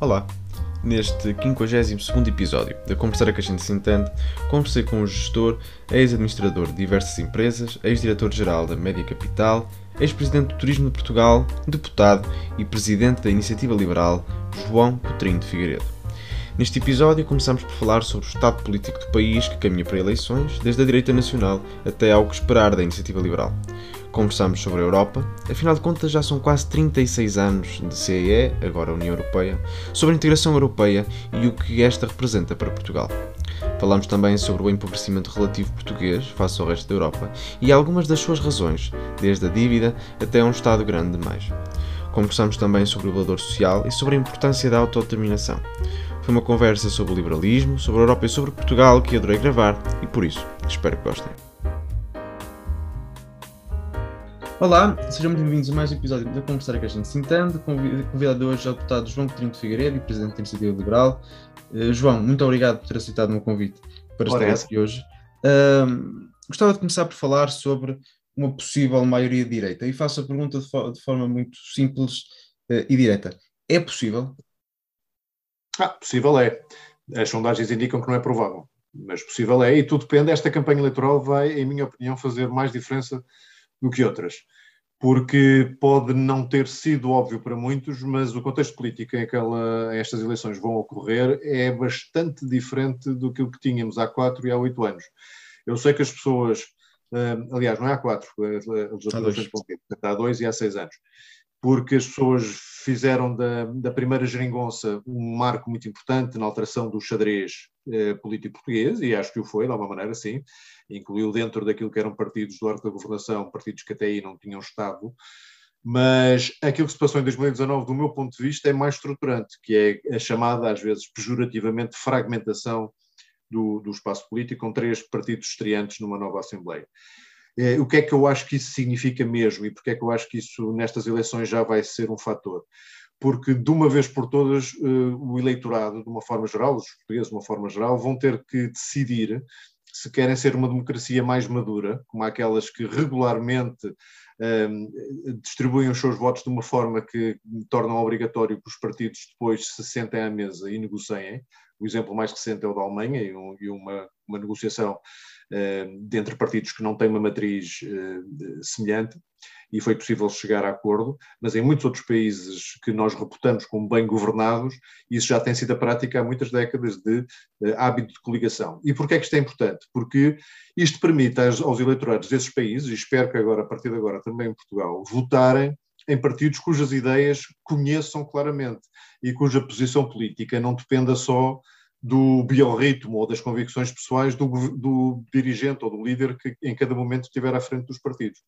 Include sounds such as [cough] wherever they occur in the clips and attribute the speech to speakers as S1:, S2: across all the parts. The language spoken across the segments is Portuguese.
S1: Olá! Neste 52 episódio da Conversar que a gente se entende, conversei com o gestor, ex-administrador de diversas empresas, ex-diretor-geral da Média Capital, ex-presidente do Turismo de Portugal, deputado e presidente da Iniciativa Liberal, João Coutinho de Figueiredo. Neste episódio começamos por falar sobre o estado político do país que caminha para eleições, desde a direita nacional até ao que esperar da Iniciativa Liberal. Conversamos sobre a Europa, afinal de contas já são quase 36 anos de CEE, agora União Europeia, sobre a integração europeia e o que esta representa para Portugal. Falamos também sobre o empobrecimento relativo português face ao resto da Europa e algumas das suas razões, desde a dívida até um Estado grande demais. Conversamos também sobre o valor social e sobre a importância da autodeterminação. Foi uma conversa sobre o liberalismo, sobre a Europa e sobre Portugal que adorei gravar e por isso espero que gostem. Olá, sejam bem-vindos a mais um episódio da Conversar que a gente se entende. Convidado hoje é o deputado João Coutinho de Figueiredo e Presidente da Iniciativa Liberal. Uh, João, muito obrigado por ter aceitado o meu convite para estar aqui hoje. Uh, gostava de começar por falar sobre uma possível maioria de direita e faço a pergunta de, fo de forma muito simples uh, e direta. É possível?
S2: Ah, possível é. As sondagens indicam que não é provável, mas possível é e tudo depende. Esta campanha eleitoral vai, em minha opinião, fazer mais diferença do que outras, porque pode não ter sido óbvio para muitos, mas o contexto político em que ela, estas eleições vão ocorrer é bastante diferente do que o que tínhamos há quatro e há oito anos. Eu sei que as pessoas, uh, aliás, não é há quatro, é, é, há dois e há seis anos porque as pessoas fizeram da, da, primeira geringonça um marco muito importante na alteração do xadrez eh, político português, e acho que o foi, de alguma maneira, sim. Incluiu dentro daquilo que eram partidos do arco da governação, partidos que até aí não tinham Estado. Mas aquilo que se passou em 2019, do meu ponto de vista, é mais estruturante, que é a chamada, às vezes, pejorativamente, fragmentação do, do espaço político, com três partidos estreantes numa nova Assembleia. Eh, o que é que eu acho que isso significa mesmo e porque é que eu acho que isso nestas eleições já vai ser um fator? Porque de uma vez por todas eh, o eleitorado, de uma forma geral, os portugueses de uma forma geral, vão ter que decidir se querem ser uma democracia mais madura, como aquelas que regularmente um, distribuem os seus votos de uma forma que tornam obrigatório que os partidos depois se sentem à mesa e negociem. O exemplo mais recente é o da Alemanha e, um, e uma, uma negociação entre partidos que não têm uma matriz eh, semelhante e foi possível chegar a acordo, mas em muitos outros países que nós reputamos como bem governados, isso já tem sido a prática há muitas décadas de uh, hábito de coligação. E porquê é que isto é importante? Porque isto permite aos, aos eleitorados desses países, e espero que agora, a partir de agora também em Portugal, votarem em partidos cujas ideias conheçam claramente e cuja posição política não dependa só do biorritmo ou das convicções pessoais do, do, dirigente ou do líder que em cada momento estiver à frente dos partidos.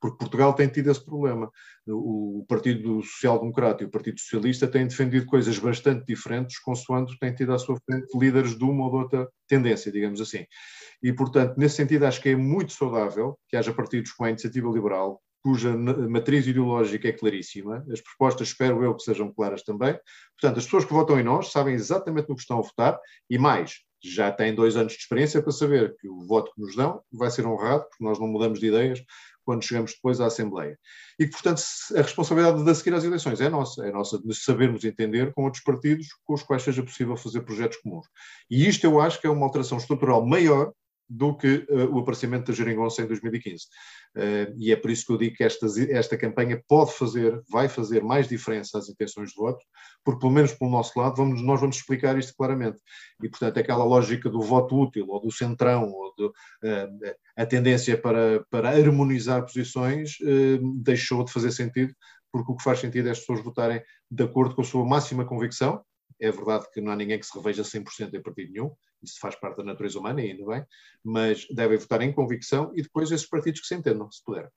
S2: Porque Portugal tem tido esse problema. O Partido Social Democrata e o Partido Socialista têm defendido coisas bastante diferentes, consoante têm tido à sua frente líderes de uma ou de outra tendência, digamos assim. E, portanto, nesse sentido, acho que é muito saudável que haja partidos com a iniciativa liberal, cuja matriz ideológica é claríssima, as propostas espero eu que sejam claras também. Portanto, as pessoas que votam em nós sabem exatamente no que estão a votar e mais, já têm dois anos de experiência para saber que o voto que nos dão vai ser honrado, porque nós não mudamos de ideias quando chegamos depois à Assembleia. E que, portanto, a responsabilidade de seguir às eleições é nossa, é nossa de sabermos entender com outros partidos com os quais seja possível fazer projetos comuns. E isto eu acho que é uma alteração estrutural maior do que uh, o aparecimento da Geringonça em 2015. Uh, e é por isso que eu digo que esta, esta campanha pode fazer, vai fazer mais diferença às intenções de voto, porque pelo menos pelo nosso lado vamos, nós vamos explicar isto claramente. E portanto aquela lógica do voto útil, ou do centrão, ou do, uh, a tendência para, para harmonizar posições deixou de fazer sentido, porque o que faz sentido é as pessoas votarem de acordo com a sua máxima convicção, é verdade que não há ninguém que se reveja 100% em partido nenhum, isso faz parte da natureza humana e ainda bem, mas devem votar em convicção e depois esses partidos que se entendam, se puder.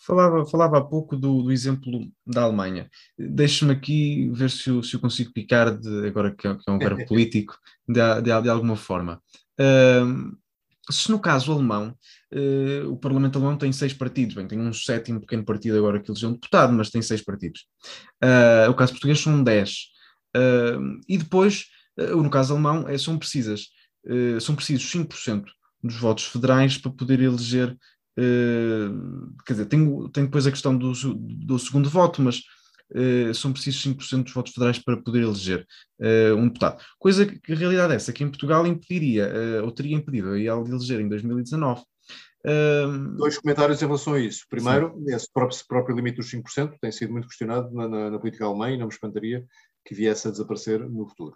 S1: Falava, falava há pouco do, do exemplo da Alemanha. Deixe-me aqui ver se eu, se eu consigo picar, de, agora que é, que é um verbo [laughs] político, de, de, de alguma forma. Se no caso alemão, uh, o Parlamento alemão tem seis partidos, bem, tem um sétimo pequeno partido agora que elegeu um deputado, mas tem seis partidos. Uh, o caso português são dez. Uh, e depois, uh, no caso alemão, é, são precisas, uh, são precisos 5% dos votos federais para poder eleger, quer dizer, tem, tem depois a questão do, do segundo voto, mas são precisos 5% dos votos federais para poder eleger um deputado. Coisa que, a realidade é essa, que em Portugal impediria, ou teria impedido a IEL de eleger em 2019.
S2: Dois comentários em relação a isso. Primeiro, Sim. esse próprio, próprio, limite dos 5% tem sido muito questionado na, na, na, política alemã e não me espantaria que viesse a desaparecer no futuro.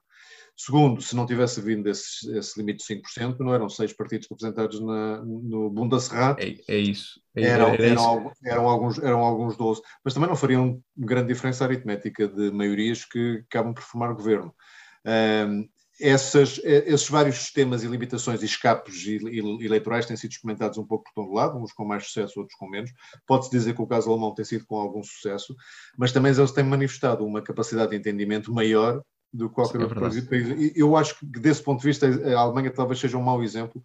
S2: Segundo, se não tivesse vindo esse, esse limite de 5%, não eram seis partidos representados na, no Bundesrat.
S1: É, é isso. É,
S2: eram, é eram, isso. Eram, alguns, eram alguns 12, mas também não fariam grande diferença aritmética de maiorias que acabam por formar governo. Um, essas, esses vários sistemas e limitações e escapos eleitorais têm sido experimentados um pouco por todo lado, uns com mais sucesso, outros com menos. Pode-se dizer que o caso alemão tem sido com algum sucesso, mas também eles têm manifestado uma capacidade de entendimento maior do que qualquer Sim, é outro país. Eu acho que, desse ponto de vista, a Alemanha talvez seja um mau exemplo,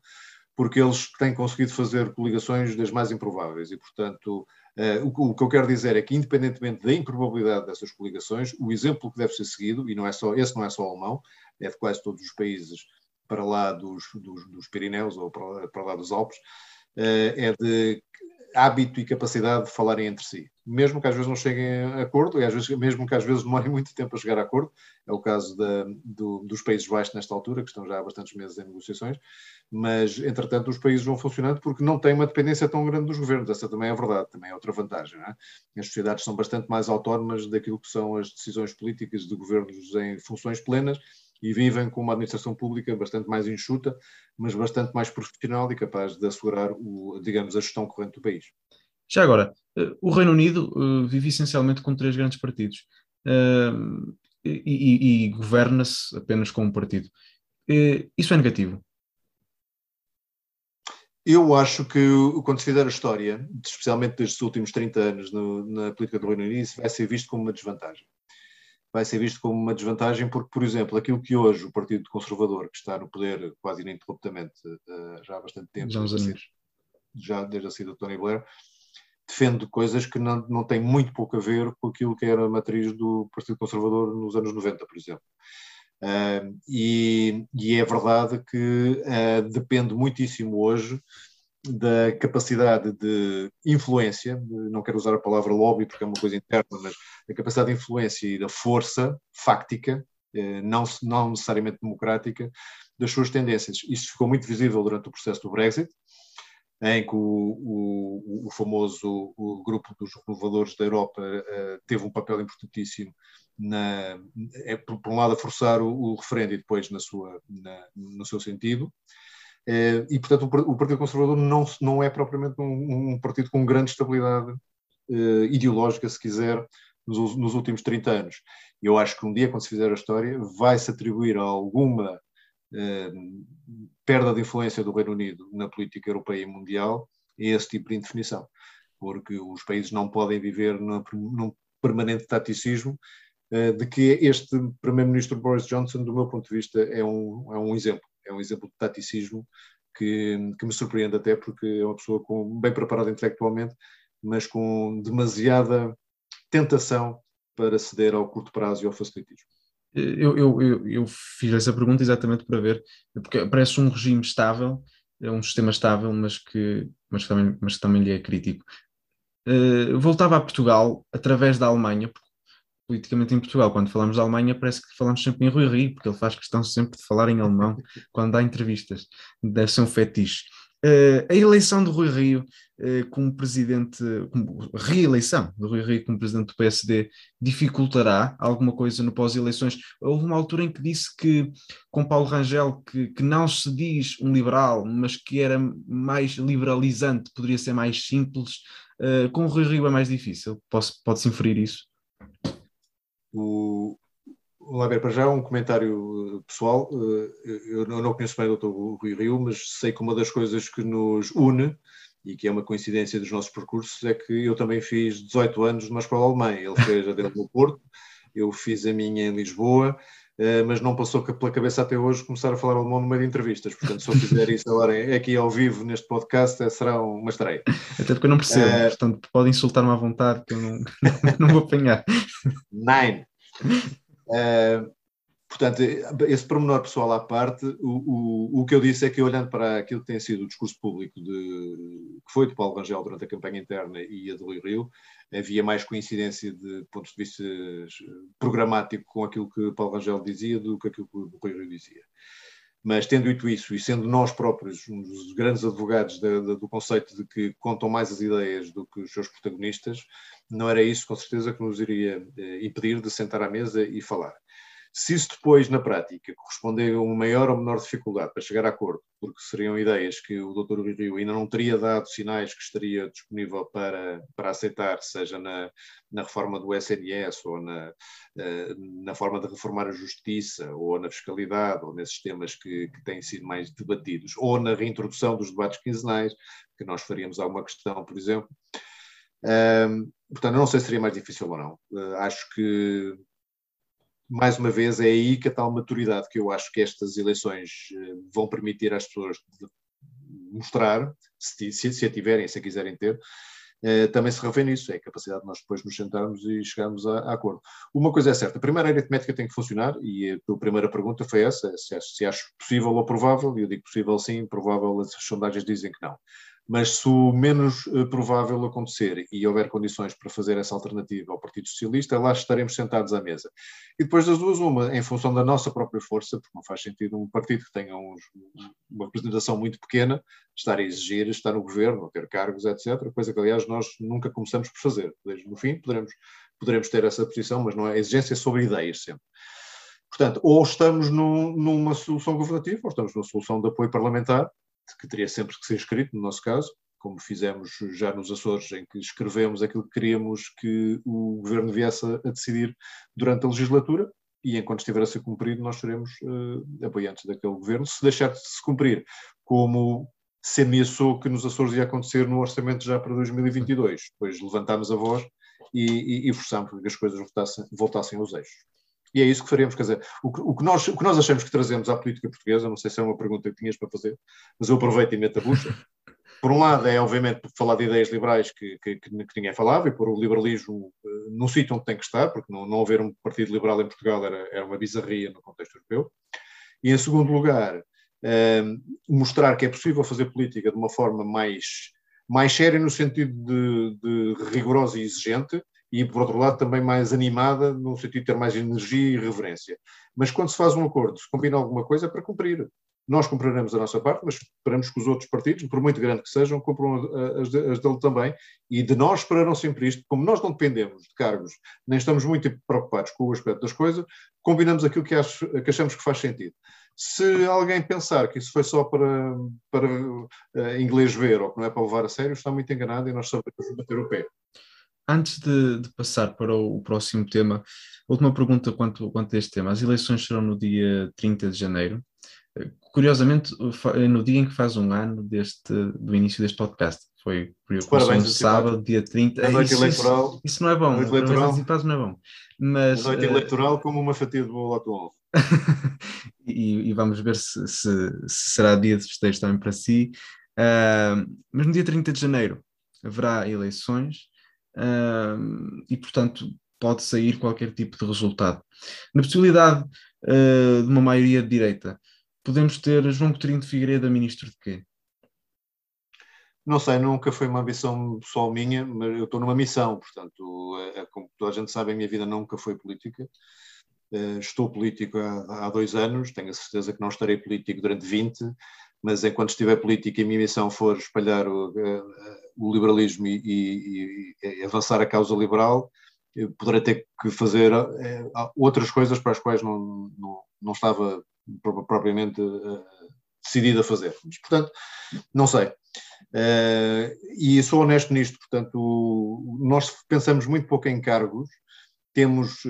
S2: porque eles têm conseguido fazer coligações das mais improváveis e, portanto, uh, o, o, que eu quero dizer é que, independentemente da improbabilidade dessas coligações, o exemplo que deve ser seguido, e não é só, esse não é só alemão, é de quase todos os países para lá dos, dos, dos Pirineus ou para, para lá dos Alpes, uh, é de hábito e capacidade de falarem entre si, mesmo que às vezes não cheguem a acordo, e às vezes, mesmo que às vezes demorem [laughs] muito tempo a chegar a acordo, é o caso da, do, dos Países Baixos nesta altura, que estão já há bastantes meses em negociações, mas entretanto os países vão funcionando porque não têm uma dependência tão grande dos governos, essa também é verdade, também é outra vantagem. É? As sociedades são bastante mais autónomas daquilo que são as decisões políticas de governos em funções plenas, e vivem com uma administração pública bastante mais enxuta, mas bastante mais profissional e capaz de assegurar, o, digamos, a gestão corrente do país.
S1: Já agora, eh, o Reino Unido uh, vive essencialmente com três grandes partidos uh, e, e, e governa-se apenas com um partido. Isso é negativo?
S2: Eu acho que, quando se fizer a história, especialmente destes últimos 30 anos no, na política do Reino Unido, isso vai ser visto como uma desvantagem vai ser visto como uma desvantagem, porque, por exemplo, aquilo que hoje o Partido Conservador, que está no poder quase ininterruptamente uh, já há bastante tempo,
S1: já,
S2: já desde a saída do Tony Blair, defende coisas que não, não têm muito pouco a ver com aquilo que era a matriz do Partido Conservador nos anos 90, por exemplo. Uh, e, e, é verdade que uh, depende muitíssimo hoje da capacidade de influência, não quero usar a palavra lobby porque é uma coisa interna, mas da capacidade de influência e da força fáctica, eh, não, não necessariamente democrática, das suas tendências. Isso ficou muito visível durante o processo do Brexit, em que o, o, o famoso o grupo dos renovadores da Europa uh, teve um papel importantíssimo na, é, por, um lado a forçar o, referendo e depois na sua, na, no seu sentido, eh, e, portanto, o Partido Conservador não, não é propriamente um, um partido com grande estabilidade uh, ideológica, se quiser, nos, nos, últimos 30 anos. Eu acho que um dia, quando se fizer a história, vai-se atribuir a alguma uh, perda de influência do Reino Unido na política europeia e mundial a esse tipo de indefinição, porque os países não podem viver num, num permanente taticismo de que este Primeiro-Ministro Boris Johnson, do meu ponto de vista, é um, é um exemplo é um exemplo de taticismo que, que me surpreende até porque é uma pessoa com, bem preparada intelectualmente, mas com demasiada tentação para ceder ao curto prazo e ao facilitismo.
S1: Eu, eu, eu, eu, fiz essa pergunta exatamente para ver, porque parece um regime estável, é um sistema estável, mas que, mas também, mas também lhe é crítico. Uh, voltava a Portugal através da Alemanha, porque politicamente em Portugal. Quando falamos da Alemanha, parece que falamos sempre em Rui Rio, porque ele faz questão sempre de falar em alemão [laughs] quando dá entrevistas. Deve ser um fetiche. Uh, a eleição de Rui Rio uh, como presidente, como reeleição de Rui Rio como presidente do PSD, dificultará alguma coisa no pós-eleições? Houve uma altura em que disse que, com Paulo Rangel, que, que não se diz um liberal, mas que era mais liberalizante, poderia ser mais simples. Uh, com o Rui Rio é mais difícil, pode-se inferir isso?
S2: O, Lá ver, para já um comentário pessoal. Eh, eu não conheço bem o Dr. Rui Rio, mas sei que uma das coisas que nos une, e que é uma coincidência dos nossos percursos, é que eu também fiz 18 anos numa escola alemã. Ele fez a dele no Porto, eu fiz a minha em Lisboa, eh, mas não passou pela cabeça até hoje começar a falar alemão no meio de entrevistas. Portanto, se eu fizer isso agora aqui ao vivo neste podcast, eh, será uma estreia.
S1: Até porque eu não percebo, uh, portanto, pode insultar-me à vontade, que eu não, [laughs] não vou apanhar.
S2: Nine. Uh, Portanto, esse pormenor pessoal à parte, o, o, o que eu disse é que, olhando para aquilo que tem sido o discurso público de, que foi de Paulo Rangel durante a campanha interna e a de Rui Rio, havia mais coincidência de pontos de vista programático com aquilo que Paulo Rangel dizia do que aquilo que o Rui Rio dizia. Mas tendo dito isso, e sendo nós próprios um dos grandes advogados do conceito de que contam mais as ideias do que os seus protagonistas, não era isso, com certeza, que nos iria eh, impedir de sentar à mesa e falar. Se isso depois, na prática, corresponder a uma maior ou menor dificuldade para chegar a acordo, porque seriam ideias que o Dr. Rio ainda não teria dado sinais que estaria disponível para, para aceitar, seja na, na reforma do SNS, ou na, eh, na forma de reformar a justiça, ou na fiscalidade, ou nesses temas que, que têm sido mais debatidos, ou na reintrodução dos debates quinzenais, que nós faríamos alguma questão, por exemplo. Um, portanto, não sei se seria mais difícil ou não. Uh, acho que mais uma vez, é aí que a tal maturidade que eu acho que estas eleições eh, vão permitir às pessoas mostrar, se, se, a tiverem, se a quiserem ter, eh, também se revê nisso, é a capacidade de nós depois nos sentarmos e chegarmos a, a, acordo. Uma coisa é certa, a primeira aritmética tem que funcionar, e a tua primeira pergunta foi essa, se se acho possível ou provável, e eu digo possível sim, provável as sondagens dizem que não mas se o menos uh, provável acontecer e houver condições para fazer essa alternativa ao Partido Socialista, lá estaremos sentados à mesa. E depois das duas, uma, em função da nossa própria força, porque não faz sentido um partido que tenha uns, uma representação muito pequena estar a exigir, estar no governo, ter cargos, etc., coisa que, aliás, nós nunca começamos por fazer. No fim, poderemos, poderemos ter essa posição, mas não é exigência sobre ideias sempre. Portanto, ou estamos num, numa solução governativa, ou estamos numa solução de apoio parlamentar, que teria sempre que ser escrito, no nosso caso, como fizemos já nos Açores, em que escrevemos aquilo que queríamos que o governo viesse a decidir durante a legislatura, e enquanto estiver a ser cumprido, nós seremos uh, apoiantes daquele governo. Se deixar de se cumprir, como se ameaçou que nos Açores ia acontecer no orçamento já para 2022, depois levantámos a voz e, e, e que as coisas voltassem, voltassem aos eixos. E é isso que faremos. Quer dizer, o que, o que, nós, o que nós achamos que trazemos à política portuguesa, não sei se é uma pergunta que tinhas para fazer, mas eu aproveito e meto a bucha. [laughs] Por um lado, é obviamente falar de ideias liberais que, que, que, ninguém falava e pôr o liberalismo uh, no sítio onde tem que estar, porque não, não haver um partido liberal em Portugal era, era uma bizarria no contexto europeu. E, em segundo lugar, uh, mostrar que é possível fazer política de uma forma mais, mais séria, no sentido de, de rigorosa e exigente, e, por outro lado, também mais animada, no sentido de ter mais energia e reverência. Mas quando se faz um acordo, se combina alguma coisa, é para cumprir. Nós cumpriremos a nossa parte, mas esperamos que os outros partidos, por muito grande que sejam, cumpram as, as dele também. E de nós esperarão sempre isto. Como nós não dependemos de cargos, nem estamos muito preocupados com o aspecto das coisas, combinamos aquilo que, acho, que achamos que faz sentido. Se alguém pensar que isso foi só para, para uh, inglês ver ou que não é para levar a sério, está muito enganado e nós sabemos bater o pé.
S1: Antes de, de, passar para o, o, próximo tema, última pergunta quanto, quanto a este tema. As eleições serão no dia 30 de janeiro. Curiosamente, no dia em que faz um ano deste, do início deste podcast. Foi por um sábado, dia 30.
S2: A noite isso, eleitoral. Isso,
S1: isso, não é bom. A noite eleitoral, não é bom. Mas,
S2: a noite uh, eleitoral como uma fatia de bolo atual. [laughs]
S1: e, e, vamos ver se, se, se, será dia de festejo também para si. Uh, mas no dia 30 de janeiro haverá eleições uh, e, portanto, pode sair qualquer tipo de resultado. Na possibilidade uh, de uma maioria de direita, podemos ter João Coutinho de Figueiredo ministro de quê?
S2: Não sei, nunca foi uma ambição só minha, mas eu estou numa missão, portanto, é, é, como toda a gente sabe, a minha vida nunca foi política. Uh, estou político há, há, dois anos, tenho a certeza que não estarei político durante 20, mas enquanto estiver político e a minha missão for espalhar o, uh, o liberalismo e, e, e, avançar a causa liberal, poderá ter que fazer eh, outras coisas para as quais não, não, não estava propriamente uh, decidido a fazer. Mas, portanto, não sei. E sou honesto nisto, portanto, nós pensamos muito pouco em cargos, temos,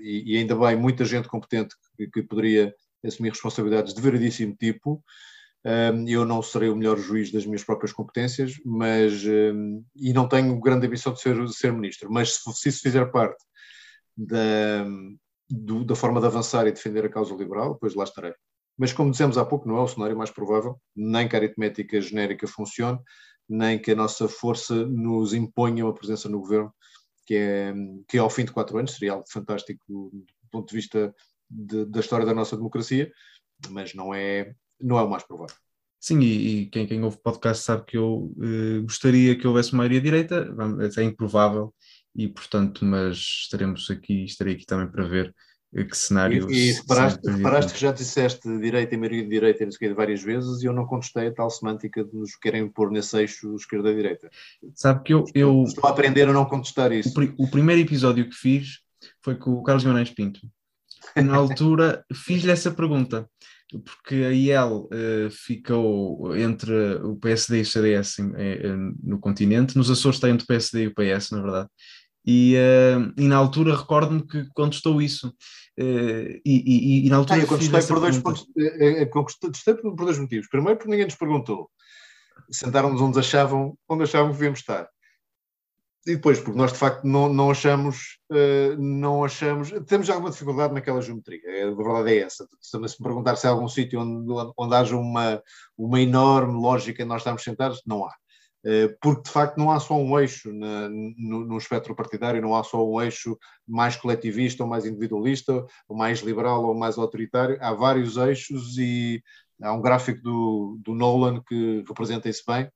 S2: e, ainda bem, muita gente competente que, poderia assumir responsabilidades de veradíssimo tipo, eu não serei o melhor juiz das minhas próprias competências, mas e não tenho grande ambição de ser, de ser ministro, mas se, isso fizer parte da, do, da forma de avançar e defender a causa liberal, pois lá estarei. Mas como dizemos há pouco, não é o cenário mais provável, nem que a aritmética genérica funcione, nem que a nossa força nos imponha uma presença no governo, que é, que ao fim de quatro anos seria algo fantástico do ponto de vista de, da história da nossa democracia, mas não é, não é o mais provável.
S1: Sim, e, e quem, quem ouve o podcast sabe que eu eh, gostaria que houvesse maioria direita, é improvável, e portanto, mas estaremos aqui, estarei aqui também para ver eh, que cenário.
S2: E, e reparaste, reparaste que já disseste direita e maioria de direita de várias vezes e eu não contestei a tal semântica de nos querem pôr nesse eixo esquerda-direita.
S1: Sabe que eu, eu.
S2: Estou a aprender a não contestar isso.
S1: O, o primeiro episódio que fiz foi com o Carlos Guimarães Pinto. Na altura fiz-lhe essa pergunta porque a IEL uh, ficou entre o PSD e o CDS em, em, no continente, nos Açores está entre o PSD e o PS, na verdade, e, uh, e na altura recordo-me que contestou isso. Uh, e, e, e, na altura. Ah,
S2: eu contestei por, dois pontos, contestei por dois motivos. Primeiro, porque ninguém nos perguntou. Sentaram-nos onde achavam, onde achavam que devíamos estar. E depois, porque nós de facto não, não achamos, uh, não achamos, temos alguma dificuldade naquela geometria, a verdade é essa. Se me perguntar se há algum sítio onde, onde haja uma, uma enorme lógica nós estamos sentados, não há. Uh, porque de facto não há só um eixo na, no, no, espectro partidário, não há só um eixo mais coletivista ou mais individualista, ou mais liberal ou mais autoritário, há vários eixos e há um gráfico do, do Nolan que representa isso bem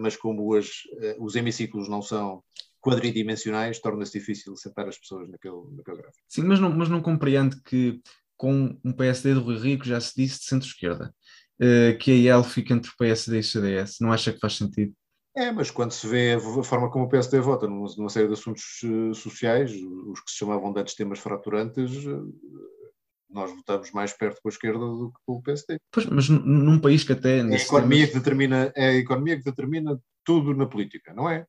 S2: mas como as, uh, os hemiciclos não são quadridimensionais, torna-se difícil sentar as pessoas naquele, naquele gráfico.
S1: Sim, mas não, mas não compreende que com um PSD do Rui Rico já se disse de centro-esquerda, uh, que a IEL fica entre o PSD e o CDS, não acha que faz sentido?
S2: É, mas quando se vê a forma como o PSD vota numa, numa série de assuntos sociais, os que se chamavam de antes temas fraturantes, nós votamos mais perto com a esquerda do que com o PSD.
S1: Pois, mas num país que até...
S2: É a, economia que determina, é a economia que determina tudo na política, não é?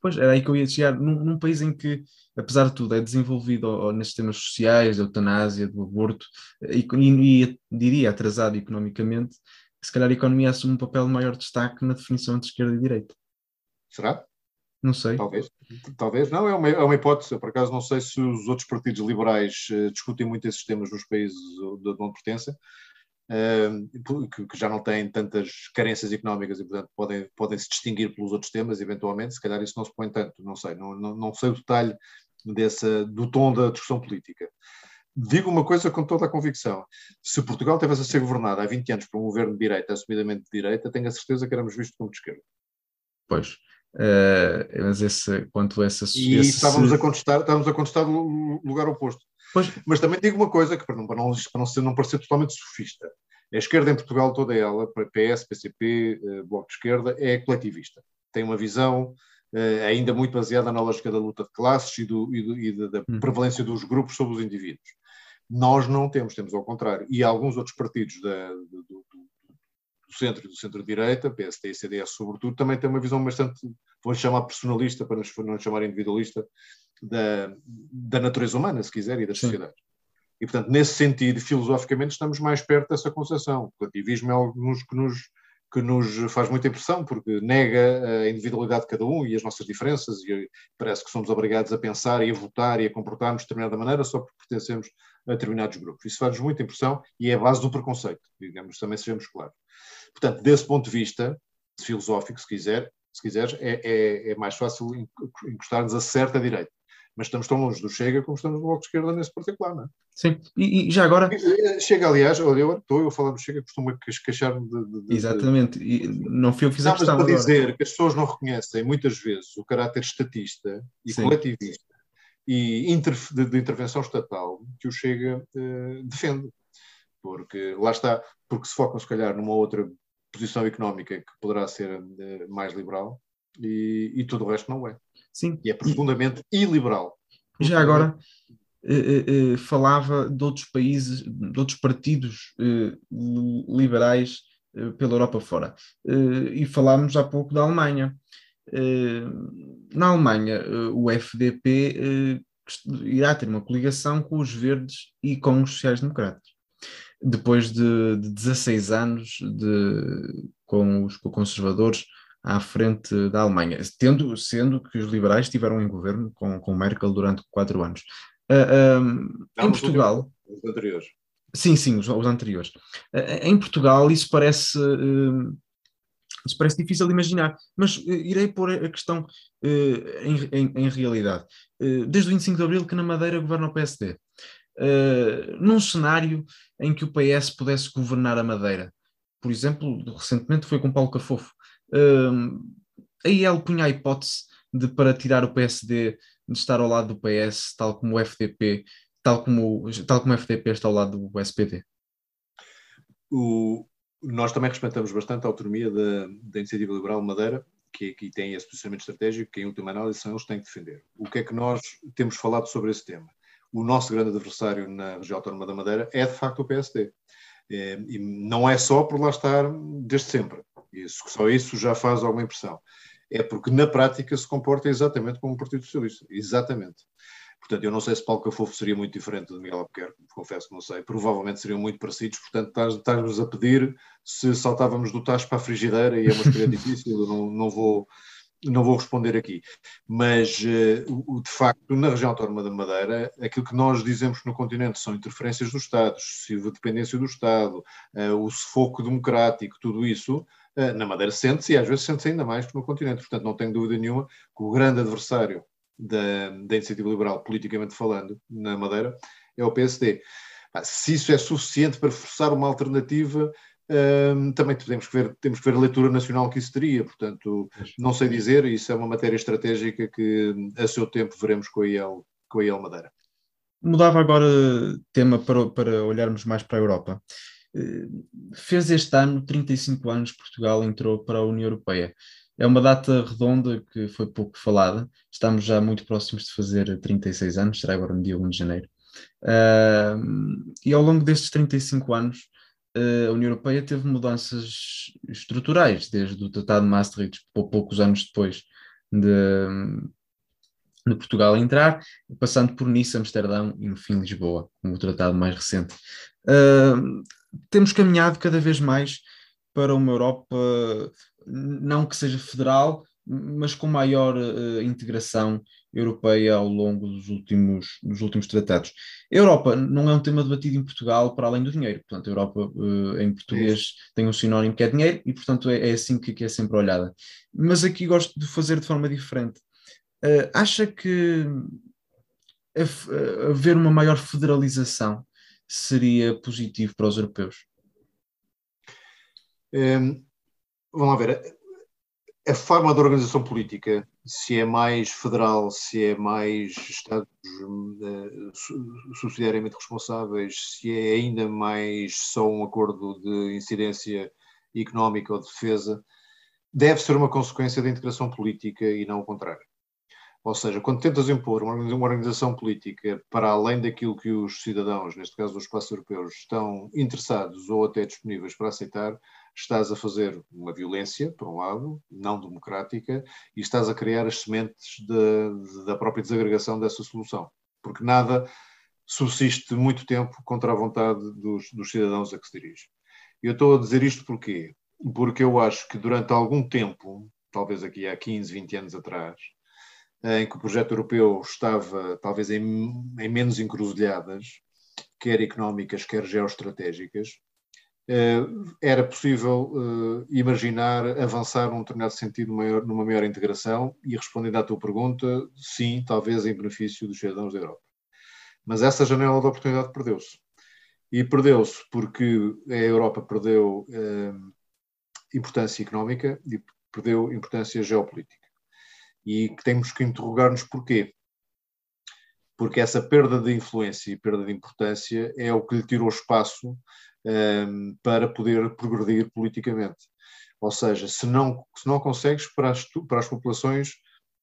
S1: Pois, era aí que eu ia chegar. Num, num país em que, apesar de tudo, é desenvolvido ou, ou nesses temas sociais, da eutanásia, do aborto, e, e, e, diria atrasado economicamente, se calhar a economia assume um papel de maior destaque na definição entre esquerda e direita.
S2: Será?
S1: Não sei.
S2: Talvez, talvez. Não, é uma, é uma hipótese. Eu, por acaso, não sei se os outros partidos liberais uh, discutem muito esses temas nos países de onde pertencem, uh, que, que, já não têm tantas carências económicas e, portanto, podem, podem se distinguir pelos outros temas, eventualmente. Se calhar isso não se põe tanto, não sei. Não, não, não sei o detalhe dessa, do tom da discussão política. Digo uma coisa com toda a convicção. Se Portugal tivesse a ser governado há 20 anos por um governo de direita, assumidamente de direita, tenho a certeza que éramos vistos como de esquerda.
S1: Pois. Uh, mas esse, quanto essa
S2: E esse... estávamos a contestar, estávamos a contestar o lugar oposto. Pois. Mas também digo uma coisa, que para não, para não, para não, ser, não parecer totalmente sofista, a esquerda em Portugal, toda ela, PS, PCP, uh, Bloco de Esquerda, é coletivista. Tem uma visão uh, ainda muito baseada na lógica da luta de classes e, do, e, do, e da, hum. prevalência dos grupos sobre os indivíduos. Nós não temos, temos ao contrário. E alguns outros partidos da, do, do, centro e do centro-direita, PSD e CDS sobretudo, também têm uma visão bastante, vou chamar personalista, para não chamar individualista, da, da natureza humana, se quiser, e das Sim. sociedades. E, portanto, nesse sentido, filosoficamente, estamos mais perto dessa concepção. O coletivismo é algo que nos, que nos faz muita impressão, porque nega a individualidade de cada um e as nossas diferenças, e parece que somos obrigados a pensar e a votar e a comportar-nos de determinada maneira só porque pertencemos a determinados grupos. Isso faz-nos muita impressão e é a base do preconceito, digamos, também sejamos claros. Portanto, desse ponto de vista, filosófico, se quiser, se quiseres, é, é, é mais fácil encostar-nos a certa direita. Mas estamos tão longe do Chega como estamos no Bloco de Esquerda nesse particular, não é?
S1: Sim, e, e já agora...
S2: Eh, Chega, aliás, olha, eu estou eu a falar do Chega, costumo queixar-me de, de,
S1: Exatamente, e não fui eu que fiz a questão
S2: mas para dizer que as pessoas não reconhecem muitas vezes o caráter estatista e Sim. coletivista e inter, de, de, intervenção estatal que o Chega uh, defende. Porque lá está, porque se focam se calhar numa outra posição económica que poderá ser uh, mais liberal e, e tudo o resto não é.
S1: Sim.
S2: E é profundamente e... iliberal.
S1: Já agora uh, falava de outros países, de outros partidos liberais pela Europa fora. e falámos há pouco da Alemanha. Na Alemanha, o FDP irá ter uma coligação com os verdes e com os sociais-democratas depois de, de 16 anos de, com os conservadores à frente da Alemanha, tendo, sendo que os liberais estiveram em governo com, com Merkel durante quatro anos. Uh, um, em Portugal.
S2: Os anteriores.
S1: Sim, sim, os, os anteriores. Uh, em Portugal isso parece. Uh, isso parece difícil de imaginar, mas irei pôr a questão em, em, em, realidade. desde o 25 de Abril que na Madeira governa o PSD. uh, num cenário em que o PS pudesse governar a Madeira. Por exemplo, recentemente foi com Paulo Cafofo. Uh, aí ele punha a hipótese de, para tirar o PSD, de estar ao lado do PS, tal como o FDP, tal como, tal como o FDP está ao lado do SPD.
S2: O, nós também respeitamos bastante a autonomia da, da Iniciativa Liberal Madeira, que aqui tem esse posicionamento estratégico, que em última análise são eles que têm que defender. O que é que nós temos falado sobre esse tema? O nosso grande adversário na região autónoma da Madeira é, de facto, o PSD. É, e não é só por lá estar desde sempre. Isso, só isso já faz alguma impressão. É porque, na prática, se comporta exatamente como um Partido Socialista. Exatamente. Portanto, eu não sei se Paulo Cafofo seria muito diferente de Miguel Albuquerque, confesso que não sei. Provavelmente seriam muito parecidos, portanto, estás-nos a pedir se saltávamos do tacho para a frigideira e é uma escolha [laughs] difícil, não, não, vou, não vou responder aqui. Mas, uh, de facto, na região autónoma da Madeira, aquilo que nós dizemos no continente são interferências do Estado, excessiva dependência do Estado, uh, o sufoco democrático, tudo isso, uh, na Madeira sente-se e às vezes sente-se ainda mais que no continente. Portanto, não tenho dúvida nenhuma que o grande adversário da, da iniciativa liberal, politicamente falando, na Madeira, é o PSD. Se isso é suficiente para forçar uma alternativa, um, também temos que, ver, temos que ver a leitura nacional que isso teria. Portanto, não sei dizer, isso é uma matéria estratégica que a seu tempo veremos com a IEL, com a IEL Madeira.
S1: Mudava agora tema para, para olharmos mais para a Europa. Eh, fez este ano 35 anos Portugal entrou para a União Europeia. É uma data redonda que foi pouco falada. Estamos já muito próximos de fazer 36 anos, será agora no dia 1 de janeiro. Uh, e ao longo destes 35 anos, uh, a União Europeia teve mudanças estruturais, desde o Tratado de Maastricht, poucos anos depois de, de Portugal entrar, passando por Nice, Amsterdão e no fim Lisboa, como o tratado mais recente. Uh, temos caminhado cada vez mais para uma Europa não que seja federal, mas com maior uh, integração europeia ao longo dos últimos, dos últimos tratados. A Europa não é um tema debatido em Portugal para além do dinheiro. Portanto, a Europa uh, em português tem um sinónimo que é dinheiro e, portanto, é, é assim que, que, é sempre olhada. Mas aqui gosto de fazer de forma diferente. Uh, acha que haver uma maior federalização seria positivo para os europeus?
S2: Um vamos lá ver, a forma da organização política, se é mais federal, se é mais Estados uh, subsidiariamente responsáveis, se é ainda mais só um acordo de incidência económica ou de defesa, deve ser uma consequência da integração política e não o contrário. Ou seja, quando tentas impor uma organização política para além daquilo que os cidadãos, neste caso os espaços europeus, estão interessados ou até disponíveis para aceitar, estás a fazer uma violência, por um lado, não democrática, e estás a criar as sementes de, da própria desagregação dessa solução. Porque nada subsiste muito tempo contra a vontade dos, dos cidadãos a que se dirige. Eu estou a dizer isto porquê? Porque eu acho que durante algum tempo, talvez aqui há 15, 20 anos atrás, em que o projeto europeu estava talvez em, em menos encruzilhadas, quer económicas, quer geoestratégicas, era possível uh, imaginar avançar num determinado sentido maior, numa maior integração e respondendo à tua pergunta, sim, talvez em benefício dos cidadãos da Europa. Mas essa janela de oportunidade perdeu-se. E perdeu-se porque a Europa perdeu uh, importância económica e perdeu importância geopolítica. E temos que interrogar-nos porquê. Porque essa perda de influência e perda de importância é o que lhe tirou espaço um, ehm, para poder progredir politicamente. Ou seja, se não, se não consegues para as, para as populações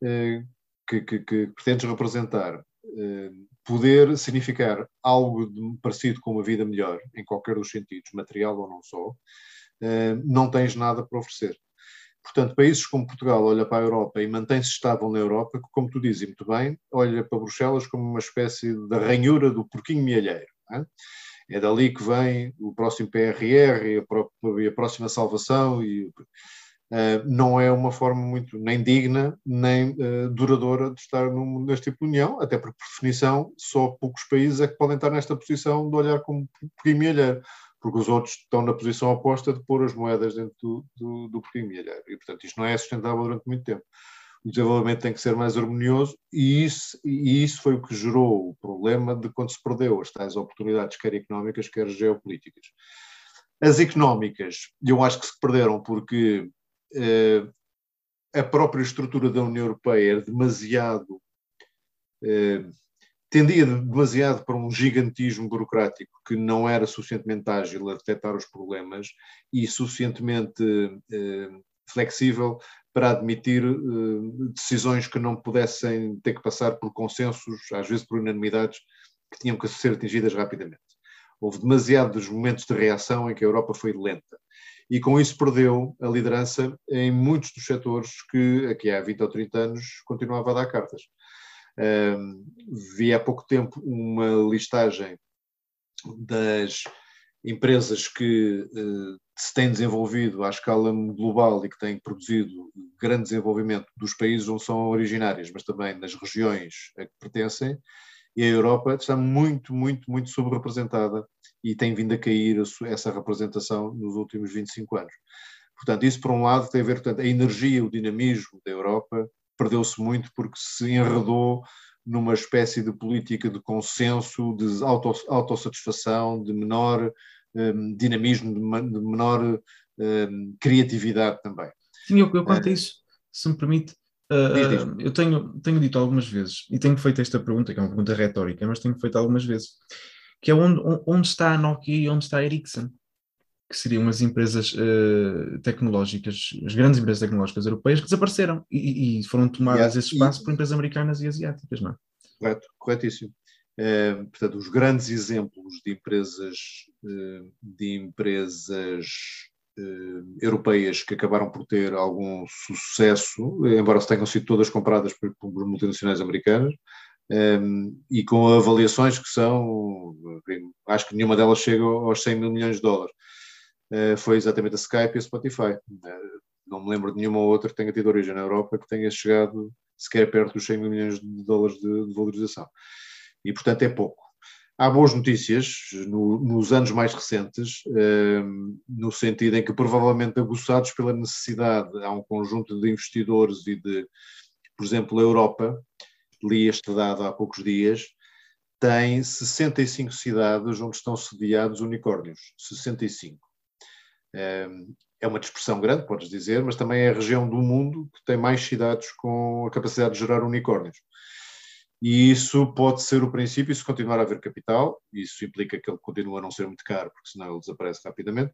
S2: uh, que, que, que, pretendes representar uh, poder significar algo de, parecido com uma vida melhor, em qualquer dos sentidos, material ou não só, uh, não tens nada para oferecer. Portanto, países como Portugal olha para a Europa e mantém-se estável na Europa, que, como tu dizes muito bem, olha para Bruxelas como uma espécie de ranhura do porquinho mielheiro. É? É dali que vem o próximo PRR e a, e a próxima salvação e uh, não é uma forma muito nem digna nem uh, duradoura de estar num, neste tipo de união, até porque por definição só poucos países é que podem estar nesta posição de olhar como porquinho milheiro, porque os outros estão na posição oposta de pôr as moedas dentro do, do, do milheiro e portanto isto não é sustentável durante muito tempo. O desenvolvimento tem que ser mais harmonioso e isso, e isso foi o que gerou o problema de quando se perdeu as tais oportunidades, quer económicas, quer geopolíticas. As económicas, eu acho que se perderam porque eh, a própria estrutura da União Europeia era demasiado. Eh, tendia demasiado para um gigantismo burocrático que não era suficientemente ágil a detectar os problemas e suficientemente eh, flexível para admitir uh, decisões que não pudessem ter que passar por consensos, às vezes por unanimidades, que tinham que ser atingidas rapidamente. Houve demasiados momentos de reação em que a Europa foi lenta. E com isso perdeu a liderança em muitos dos setores que aqui há 20 ou 30 anos continuava a dar cartas. Vi há pouco tempo uma listagem das empresas que uh, se têm desenvolvido à escala global e que têm produzido grande desenvolvimento dos países onde são originárias, mas também nas regiões a que pertencem, e a Europa está muito, muito, muito subrepresentada e tem vindo a cair essa representação nos últimos 25 anos. Portanto, isso por um lado tem a ver, portanto, a energia, o dinamismo da Europa perdeu-se muito porque se enredou numa espécie de política de consenso, de autossatisfação, de menor um, dinamismo, de menor um, criatividade também.
S1: Sim, eu, eu quanto a isso, se me permite, uh, eu tenho, tenho dito algumas vezes, e tenho feito esta pergunta, que é uma pergunta retórica, mas tenho feito algumas vezes, que é onde, onde está a Nokia e onde está a Ericsson? que seriam as empresas uh, tecnológicas, as grandes empresas tecnológicas europeias que desapareceram e, e foram tomadas esse espaço e... por empresas americanas e asiáticas, não é?
S2: Correto, corretíssimo. É, portanto, os grandes exemplos de empresas, eh, de empresas uh, europeias que acabaram por ter algum sucesso, embora se tenham sido todas compradas por, por multinacionais americanas, e com avaliações que são, acho que nenhuma delas chega aos 100 mil milhões de dólares. Foi exatamente a Skype e a Spotify. Não me lembro de nenhuma outra que tenha tido origem na Europa que tenha chegado sequer perto dos 100 mil milhões de dólares de valorização. E, portanto, é pouco. Há boas notícias no, nos anos mais recentes, eh, no sentido em que, provavelmente aguçados pela necessidade, há um conjunto de investidores e de, por exemplo, a Europa, li este dado há poucos dias, tem 65 cidades onde estão sediados unicórnios. 65. Eh, é uma dispersão grande, podes dizer, mas também é a região do mundo que tem mais cidades com a capacidade de gerar unicórnios. E isso pode ser o princípio, se continuar a haver capital, isso implica que ele continua a não ser muito caro, porque senão ele desaparece rapidamente,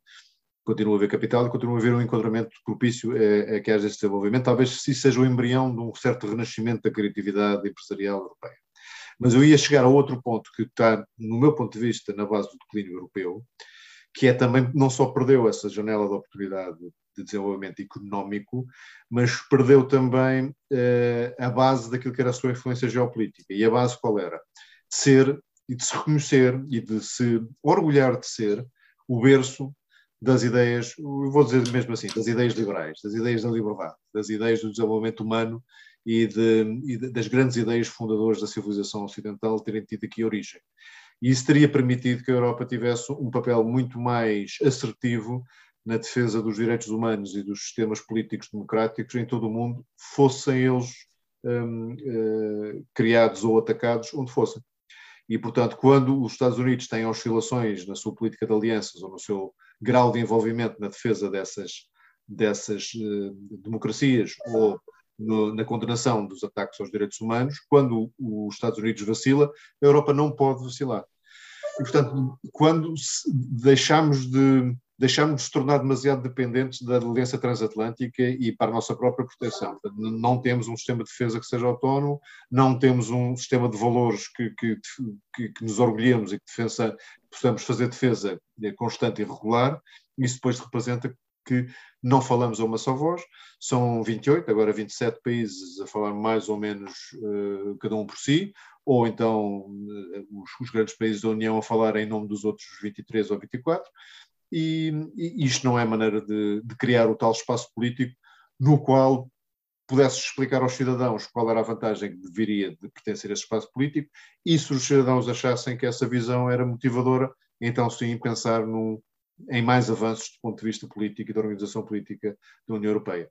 S2: continua a haver capital e continua a haver um enquadramento propício a, a que haja esse desenvolvimento. Talvez isso seja o embrião de um certo renascimento da criatividade empresarial europeia. Mas eu ia chegar a outro ponto que está, no meu ponto de vista, na base do declínio europeu, que é também, não só perdeu essa janela de oportunidade de desenvolvimento económico, mas perdeu também eh, a base daquilo que era a sua influência geopolítica. E a base qual era? De ser e de se reconhecer e de se orgulhar de ser o berço das ideias, vou dizer mesmo assim, das ideias liberais, das ideias da liberdade, das ideias do desenvolvimento humano e, de, e das grandes ideias fundadoras da civilização ocidental terem tido aqui origem. E isso teria permitido que a Europa tivesse um papel muito mais assertivo na defesa dos direitos humanos e dos sistemas políticos democráticos em todo o mundo, fossem eles um, uh, criados ou atacados onde fossem. E, portanto, quando os Estados Unidos têm oscilações na sua política de alianças ou no seu grau de envolvimento na defesa dessas, dessas uh, democracias ou no, na condenação dos ataques aos direitos humanos, quando os Estados Unidos vacila, a Europa não pode vacilar. E, portanto, quando deixamos de deixámos de tornar demasiado dependentes da aliança transatlântica e para a nossa própria proteção. Não temos um sistema de defesa que seja autónomo, não temos um sistema de valores que, que, que, que nos orgulhemos e que possamos fazer defesa constante e regular. Isso depois representa que não falamos a uma só voz, são 28, agora 27 países a falar mais ou menos uh, cada um por si, ou então uh, os, os, grandes países da União a falar em nome dos outros 23 ou 24, e, e isto não é maneira de, de, criar o tal espaço político no qual pudesse explicar aos cidadãos qual era a vantagem que deveria de pertencer a esse espaço político e se os cidadãos achassem que essa visão era motivadora, então sim pensar em mais avanços do ponto de vista político e da organização política da União Europeia.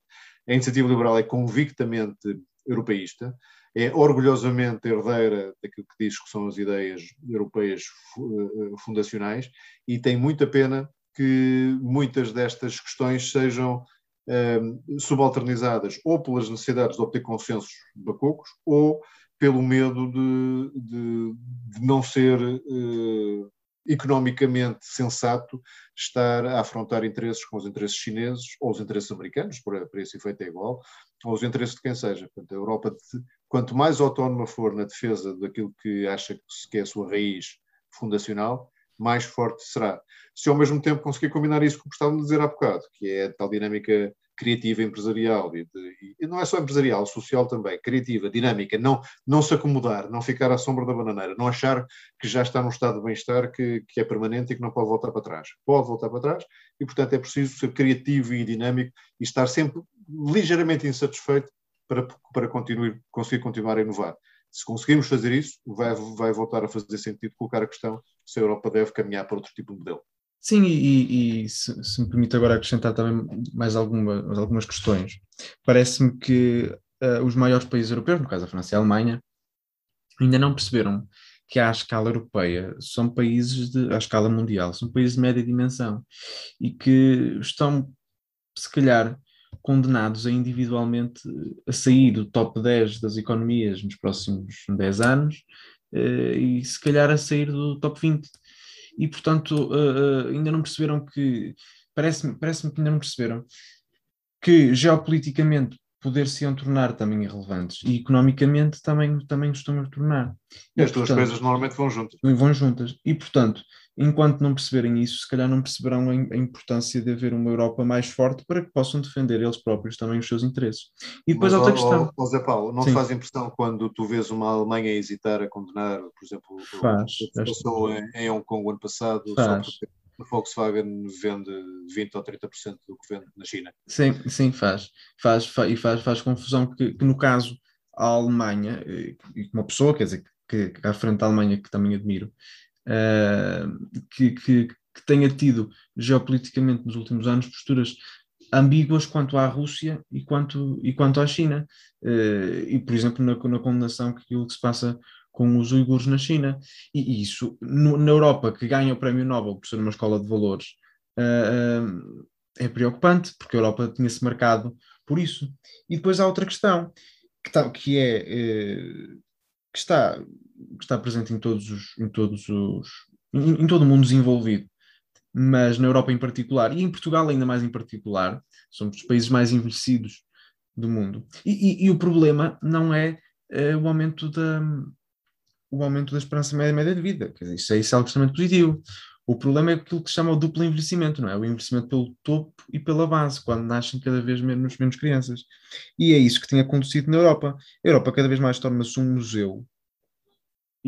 S2: A iniciativa liberal é convictamente europeísta, é orgulhosamente herdeira daquilo que diz que são as ideias europeias eh, fundacionais e tem muita pena que muitas destas questões sejam eh, subalternizadas ou pelas necessidades de obter consensos bacocos ou pelo medo de, de, de não ser eh, economicamente sensato estar a afrontar interesses com os interesses chineses ou os interesses americanos, por, por esse efeito é igual, ou os interesses de quem seja. Portanto, a Europa, quanto mais autónoma for na defesa daquilo que acha que é a sua raiz fundacional, mais forte será. Se ao mesmo tempo conseguir combinar isso com o que estávamos a dizer há bocado, que é a tal dinâmica criativa empresarial, e, de, e, não é só empresarial, social também, criativa, dinâmica, não, não se acomodar, não ficar à sombra da bananeira, não achar que já está num estado de bem-estar que, que é permanente e que não pode voltar para trás. Pode voltar para trás e, portanto, é preciso ser criativo e dinâmico e estar sempre ligeiramente insatisfeito para, para continuar, conseguir continuar a inovar. Se conseguirmos fazer isso, vai, vai voltar a fazer sentido colocar a questão se a Europa deve caminhar para outro tipo de modelo.
S1: Sim, e, e se, se, me permite agora acrescentar também mais, alguma, algumas questões. Parece-me que uh, os maiores países europeus, no caso a França e a Alemanha, ainda não perceberam que à escala europeia são países de, à escala mundial, são países de média dimensão e que estão, se calhar, condenados a individualmente a sair do top 10 das economias nos próximos 10 anos e se calhar a sair do top 20 e, portanto, uh, uh, ainda não perceberam que, parece-me parece que ainda não perceberam que geopoliticamente poder se iam tornar também irrelevantes e economicamente também, também estão a tornar.
S2: E as duas coisas normalmente vão juntas.
S1: Vão juntas. E, portanto, enquanto não perceberem isso, se calhar não perceberão a, importância de haver uma Europa mais forte para que possam defender eles próprios também os seus interesses. E depois Mas, outra questão.
S2: Ó, Zé Paulo, não Sim. faz impressão quando tu vês uma Alemanha hesitar a condenar, por exemplo, faz, o que passou em, em Hong Kong o ano passado, faz. só porque a Volkswagen vende 20 ou 30% do que vende na China.
S1: Sim, sim, faz. faz, faz e faz, faz confusão que, que, no caso a Alemanha, e uma pessoa, quer dizer, que, que à frente da Alemanha que também admiro, que, que, que tenha tido geopoliticamente nos últimos anos posturas ambíguas quanto à Rússia e quanto, e quanto à China. Uh, e, por exemplo, na, na condenação que aquilo que se passa com os uigures na China. E, isso, no, na Europa, que ganha o prémio Nobel por ser uma escola de valores, uh, é preocupante, porque a Europa tinha-se marcado por isso. E depois há outra questão, que, tá, que é que está, que está presente em todos os, em todos os em, em todo o mundo desenvolvido, mas na Europa em particular, e em Portugal ainda mais em particular, somos os países mais envelhecidos do mundo. E, e, e o problema não é uh, o aumento da, o aumento da esperança média, média de vida. Quer dizer, isso, é, isso é algo extremamente positivo. O problema é aquilo que se chama o duplo envelhecimento, não é? O envelhecimento pelo topo e pela base, quando nascem cada vez menos, menos crianças. E é isso que tem acontecido na Europa. A Europa cada vez mais torna-se um museu.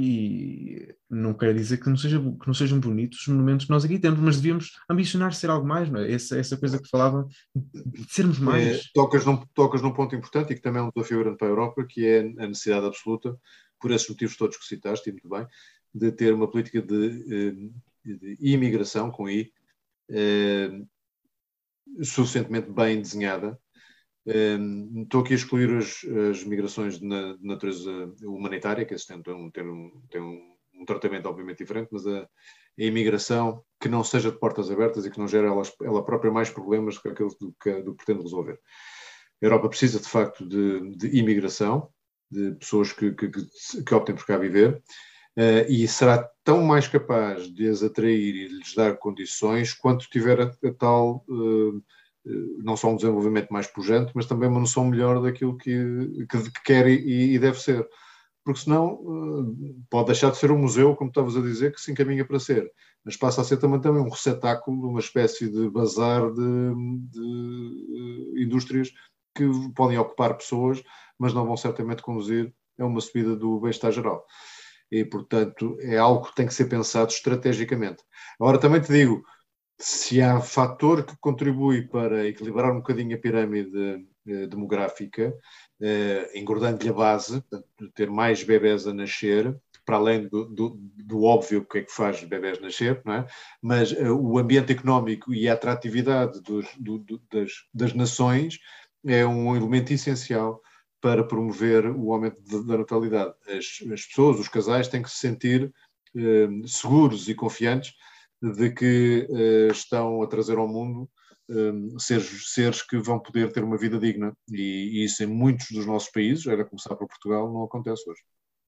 S1: E não quero dizer que não, seja, que não sejam bonitos os monumentos que nós aqui temos, mas devíamos ambicionar ser algo mais, não é? Essa, essa coisa que falava de sermos mais. É,
S2: tocas, num, tocas num ponto importante e que também é um desafio grande para a Europa, que é a necessidade absoluta por esses motivos todos que citaste, e muito bem, de ter uma política de, eh, de imigração, com I, eh, suficientemente bem desenhada. Eh, estou aqui a excluir as, as migrações de, natureza humanitária, que têm, um, um, um, tratamento obviamente diferente, mas a, a, imigração que não seja de portas abertas e que não gere ela, ela própria mais problemas do que aquilo do que, do que pretende resolver. A Europa precisa, de facto, de, de imigração, de pessoas que, que, que optem por cá viver, uh, e será tão mais capaz de as atrair e de lhes dar condições quanto tiver a, a tal, uh, não só um desenvolvimento mais pujante, mas também uma noção melhor daquilo que, que, que quer e, e, deve ser. Porque senão uh, pode deixar de ser um museu, como estavas a dizer, que se encaminha para ser, mas passa a ser também, também um receptáculo, uma espécie de bazar de, de indústrias que podem ocupar pessoas mas não vão certamente conduzir a uma subida do bem-estar geral. E, portanto, é algo que tem que ser pensado estrategicamente. Agora, também te digo, se há fator que contribui para equilibrar um bocadinho a pirâmide eh, demográfica, eh, engordando-lhe a base, ter mais bebés a nascer, para além do, do, do, óbvio que é que faz bebés nascer, não é? mas uh, o ambiente económico e a atratividade dos, do, das, das, nações é um elemento essencial para promover o aumento da natalidade. As, as, pessoas, os casais, têm que se sentir seguros e confiantes de que uh, estão a trazer ao mundo seres, seres que vão poder ter uma vida digna. E, e isso em muitos dos nossos países, era começar por Portugal, não acontece hoje.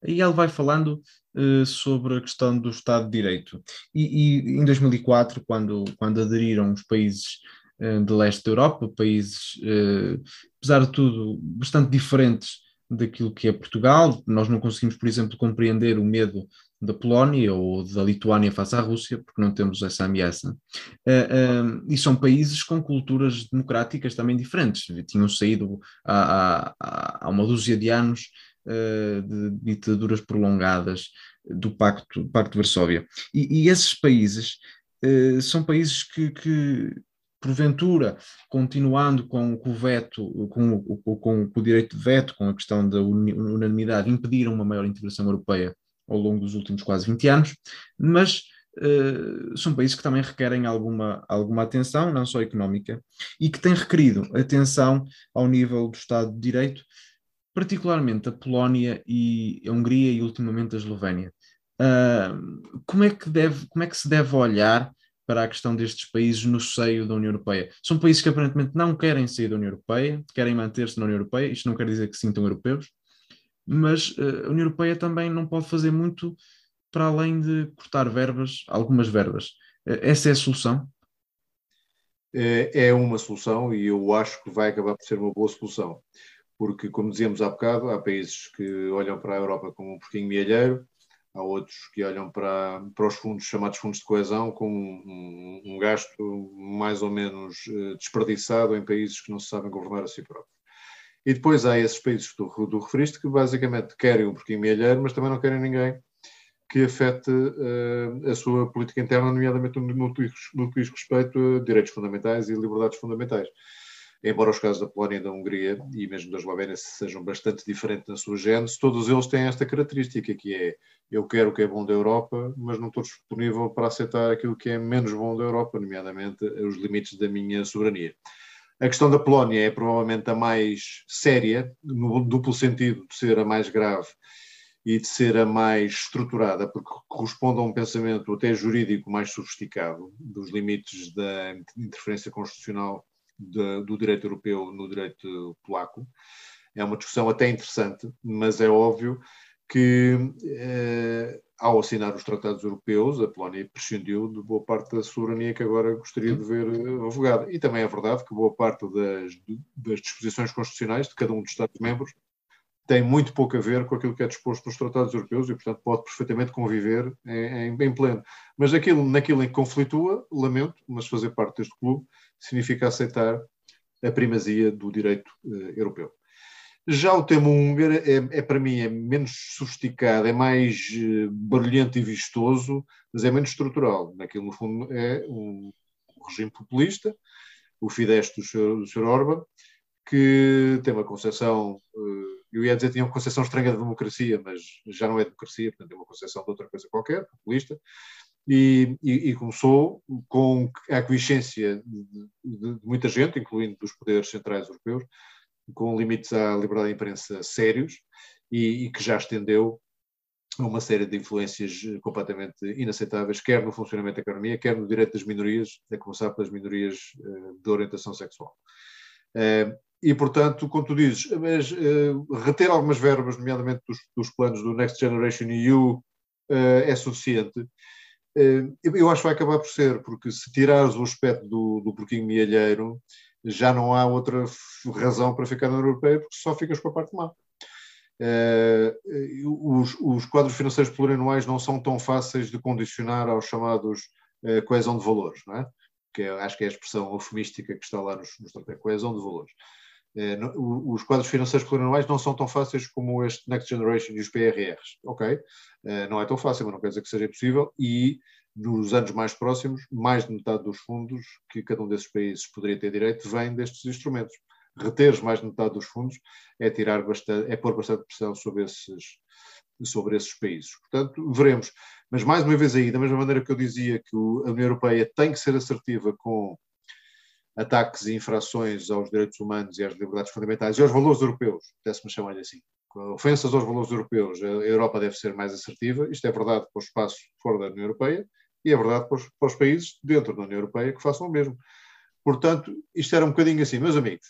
S1: E ele vai falando uh, sobre a questão do Estado de Direito. E, e, em 2004, quando, quando aderiram os países uh, de leste da Europa, países, uh, apesar de tudo, bastante diferentes daquilo que é Portugal, nós não conseguimos, por exemplo, compreender o medo da Polónia ou da Lituânia face à Rússia, porque não temos essa ameaça. e são países com culturas democráticas também diferentes. Tinham saído há, há, há uma dúzia de anos uh, de ditaduras prolongadas do Pacto, Pacto de Varsóvia. E, e esses países uh, são países que, que, porventura, continuando com, com o veto, com, com, com, o direito de veto, com a questão da unanimidade, impediram uma maior integração europeia ao longo dos últimos quase 20 anos, mas Uh, são países que também requerem alguma, alguma atenção, não só económica, e que têm requerido atenção ao nível do Estado de Direito, particularmente a Polónia e a Hungria e ultimamente a Eslovénia. Uh, como, é que deve, como é que se deve olhar para a questão destes países no seio da União Europeia? São países que aparentemente não querem sair da União Europeia, querem manter-se na União Europeia, isto não quer dizer que se sintam europeus, mas uh, a União Europeia também não pode fazer muito para além de cortar verbas, algumas verbas. Uh, essa é a solução?
S2: É, é uma solução e eu acho que vai acabar por ser uma boa solução porque, como dizíamos há bocado, há países que olham para a Europa como um porquinho mielheiro, há outros que olham para, para os fundos chamados fundos de coesão como um, um, gasto mais ou menos desperdiçado em países que não se sabem governar a si próprios. E depois há esses países que tu, tu referiste que basicamente querem um porquinho mielheiro, mas também não querem ninguém que afete uh, a sua política interna, nomeadamente no, no, no que diz respeito a direitos fundamentais e liberdades fundamentais embora os casos da Polónia e da Hungria e mesmo da Eslovénia sejam bastante diferentes na sua gênese, todos eles têm esta característica que é eu quero o que é bom da Europa, mas não estou disponível para aceitar aquilo que é menos bom da Europa, nomeadamente os limites da minha soberania. A questão da Polónia é provavelmente a mais séria, no duplo sentido de ser a mais grave e de ser a mais estruturada, porque corresponde a um pensamento até jurídico mais sofisticado dos limites da interferência constitucional de, do direito europeu no direito polaco. É uma discussão até interessante, mas é óbvio que, eh, ao assinar os tratados europeus, a Polónia prescindiu de boa parte da soberania que agora gostaria de ver avogada. E também é verdade que boa parte das, das disposições constitucionais de cada um dos Estados-membros tem muito pouco a ver com aquilo que é disposto nos tratados europeus e, portanto, pode perfeitamente conviver em, em, em pleno. Mas naquilo, naquilo em que conflitua, lamento, mas fazer parte deste clube significa aceitar a primazia do direito uh, europeu. Já o tema húngaro é, é, para mim é menos sofisticado, é mais uh, barulhento e vistoso, mas é menos estrutural. Naquilo, no fundo, é um regime populista, o Fidesz do Sr. Do. Orban, que tem uma concepção, uh, eu ia dizer tinha uma concepção estranha da democracia, mas já não é democracia, portanto é uma concepção de outra coisa qualquer, populista, e, e, e, começou com a aquiescência de, de, de, muita gente, incluindo dos poderes centrais europeus, com limites à liberdade de imprensa sérios e, e, que já estendeu a uma série de influências completamente inaceitáveis, quer no funcionamento da economia, quer no direito das minorias, a começar pelas minorias uh, de orientação sexual. Uh, e, portanto, como tu dizes, mas, reter algumas verbas, nomeadamente dos, dos, planos do Next Generation EU, é suficiente eh, eu acho que vai acabar por ser, porque se tirares o aspecto do, do porquinho mielheiro, já não há outra razão para ficar na União Europeia, porque só ficas com a parte má. Uh, os, os, quadros financeiros plurianuais não são tão fáceis de condicionar aos chamados uh, coesão de valores, não é? que é, acho que é a expressão eufemística que está lá nos, nos tratados, coesão de valores. Uh, no, os quadros financeiros plurianuais não são tão fáceis como este Next Generation e os PRRs, ok? não é tão fácil, mas não quer dizer que seja impossível, e nos anos mais próximos, mais de metade dos fundos que cada um desses países poderia ter direito vem destes instrumentos. reteres mais de metade dos fundos, é tirar bastante, é pôr bastante pressão sobre esses, sobre esses países. Portanto, veremos. Mas mais uma vez aí, da mesma maneira que eu dizia que a União Europeia tem que ser assertiva com ataques e infrações aos direitos humanos e às liberdades fundamentais e aos valores europeus, desse-me chamar-lhe assim. Ofensas aos valores europeus, a Europa deve ser mais assertiva. Isto é verdade para o espaço fora da União Europeia e é verdade para os, para os países dentro da União Europeia que façam o mesmo. Portanto, isto era um bocadinho assim. Meus amigos,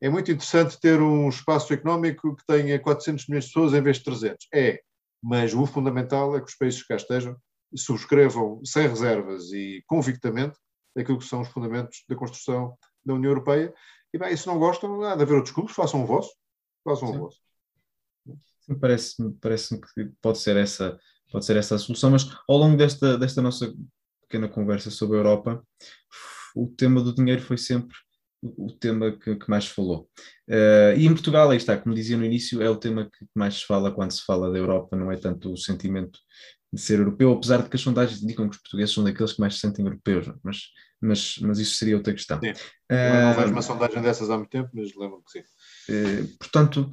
S2: é muito interessante ter um espaço económico que tenha 400 milhões de pessoas em vez de 300. É, mas o fundamental é que os países que cá estejam subscrevam sem reservas e convictamente aquilo que são os fundamentos da construção da União Europeia. E bem, se não gostam, há de haver outros clubes, façam o vosso. Façam Sim. o vosso.
S1: Sim, parece-me parece que pode ser essa pode ser essa a solução, mas ao longo desta, desta nossa pequena conversa sobre a Europa, o tema do dinheiro foi sempre o tema que, que mais falou. Uh, e em Portugal, aí está, como dizia no início, é o tema que mais se fala quando se fala da Europa, não é tanto o sentimento de ser europeu, apesar de que as sondagens indicam que os portugueses são daqueles que mais se sentem europeus, mas, mas, mas isso seria outra questão. Sim.
S2: Uh, não vejo uma sondagem dessas há muito tempo, mas lembro que sim.
S1: Uh, portanto,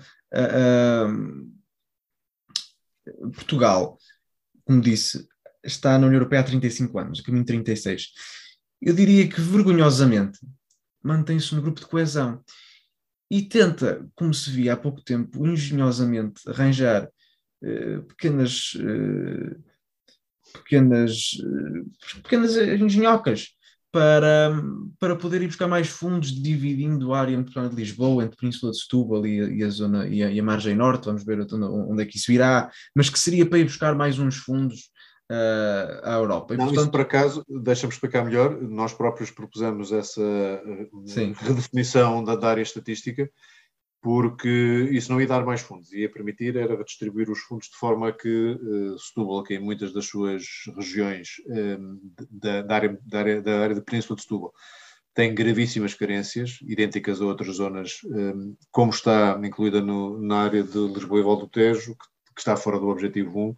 S1: Portugal, como disse, está na União Europeia há 35 anos, a caminho de 36. Eu diria que vergonhosamente mantém-se no grupo de coesão e tenta, como se via há pouco tempo, engenhosamente arranjar eh, pequenas, eh, pequenas, eh, pequenas engenhocas para, para poder ir buscar mais fundos, dividindo a área metropolitana de Lisboa entre a Península de Setúbal e a, e a zona e a, e a, margem norte, vamos ver onde, onde é que isso irá, mas que seria para ir buscar mais uns fundos uh, à Europa.
S2: E, Não, portanto... isso por acaso, deixa-me explicar melhor, nós próprios propusemos essa Sim. redefinição da, da área estatística, porque isso não ia dar mais fundos, ia permitir era distribuir os fundos de forma que uh, Setúbal, que em muitas das suas regiões um, da, da, área, da, área, da área da Península de Setúbal tem gravíssimas carências, idênticas a outras zonas, um, como está incluída no, na área de Lisboa e Val do Tejo, que, que, está fora do Objetivo 1,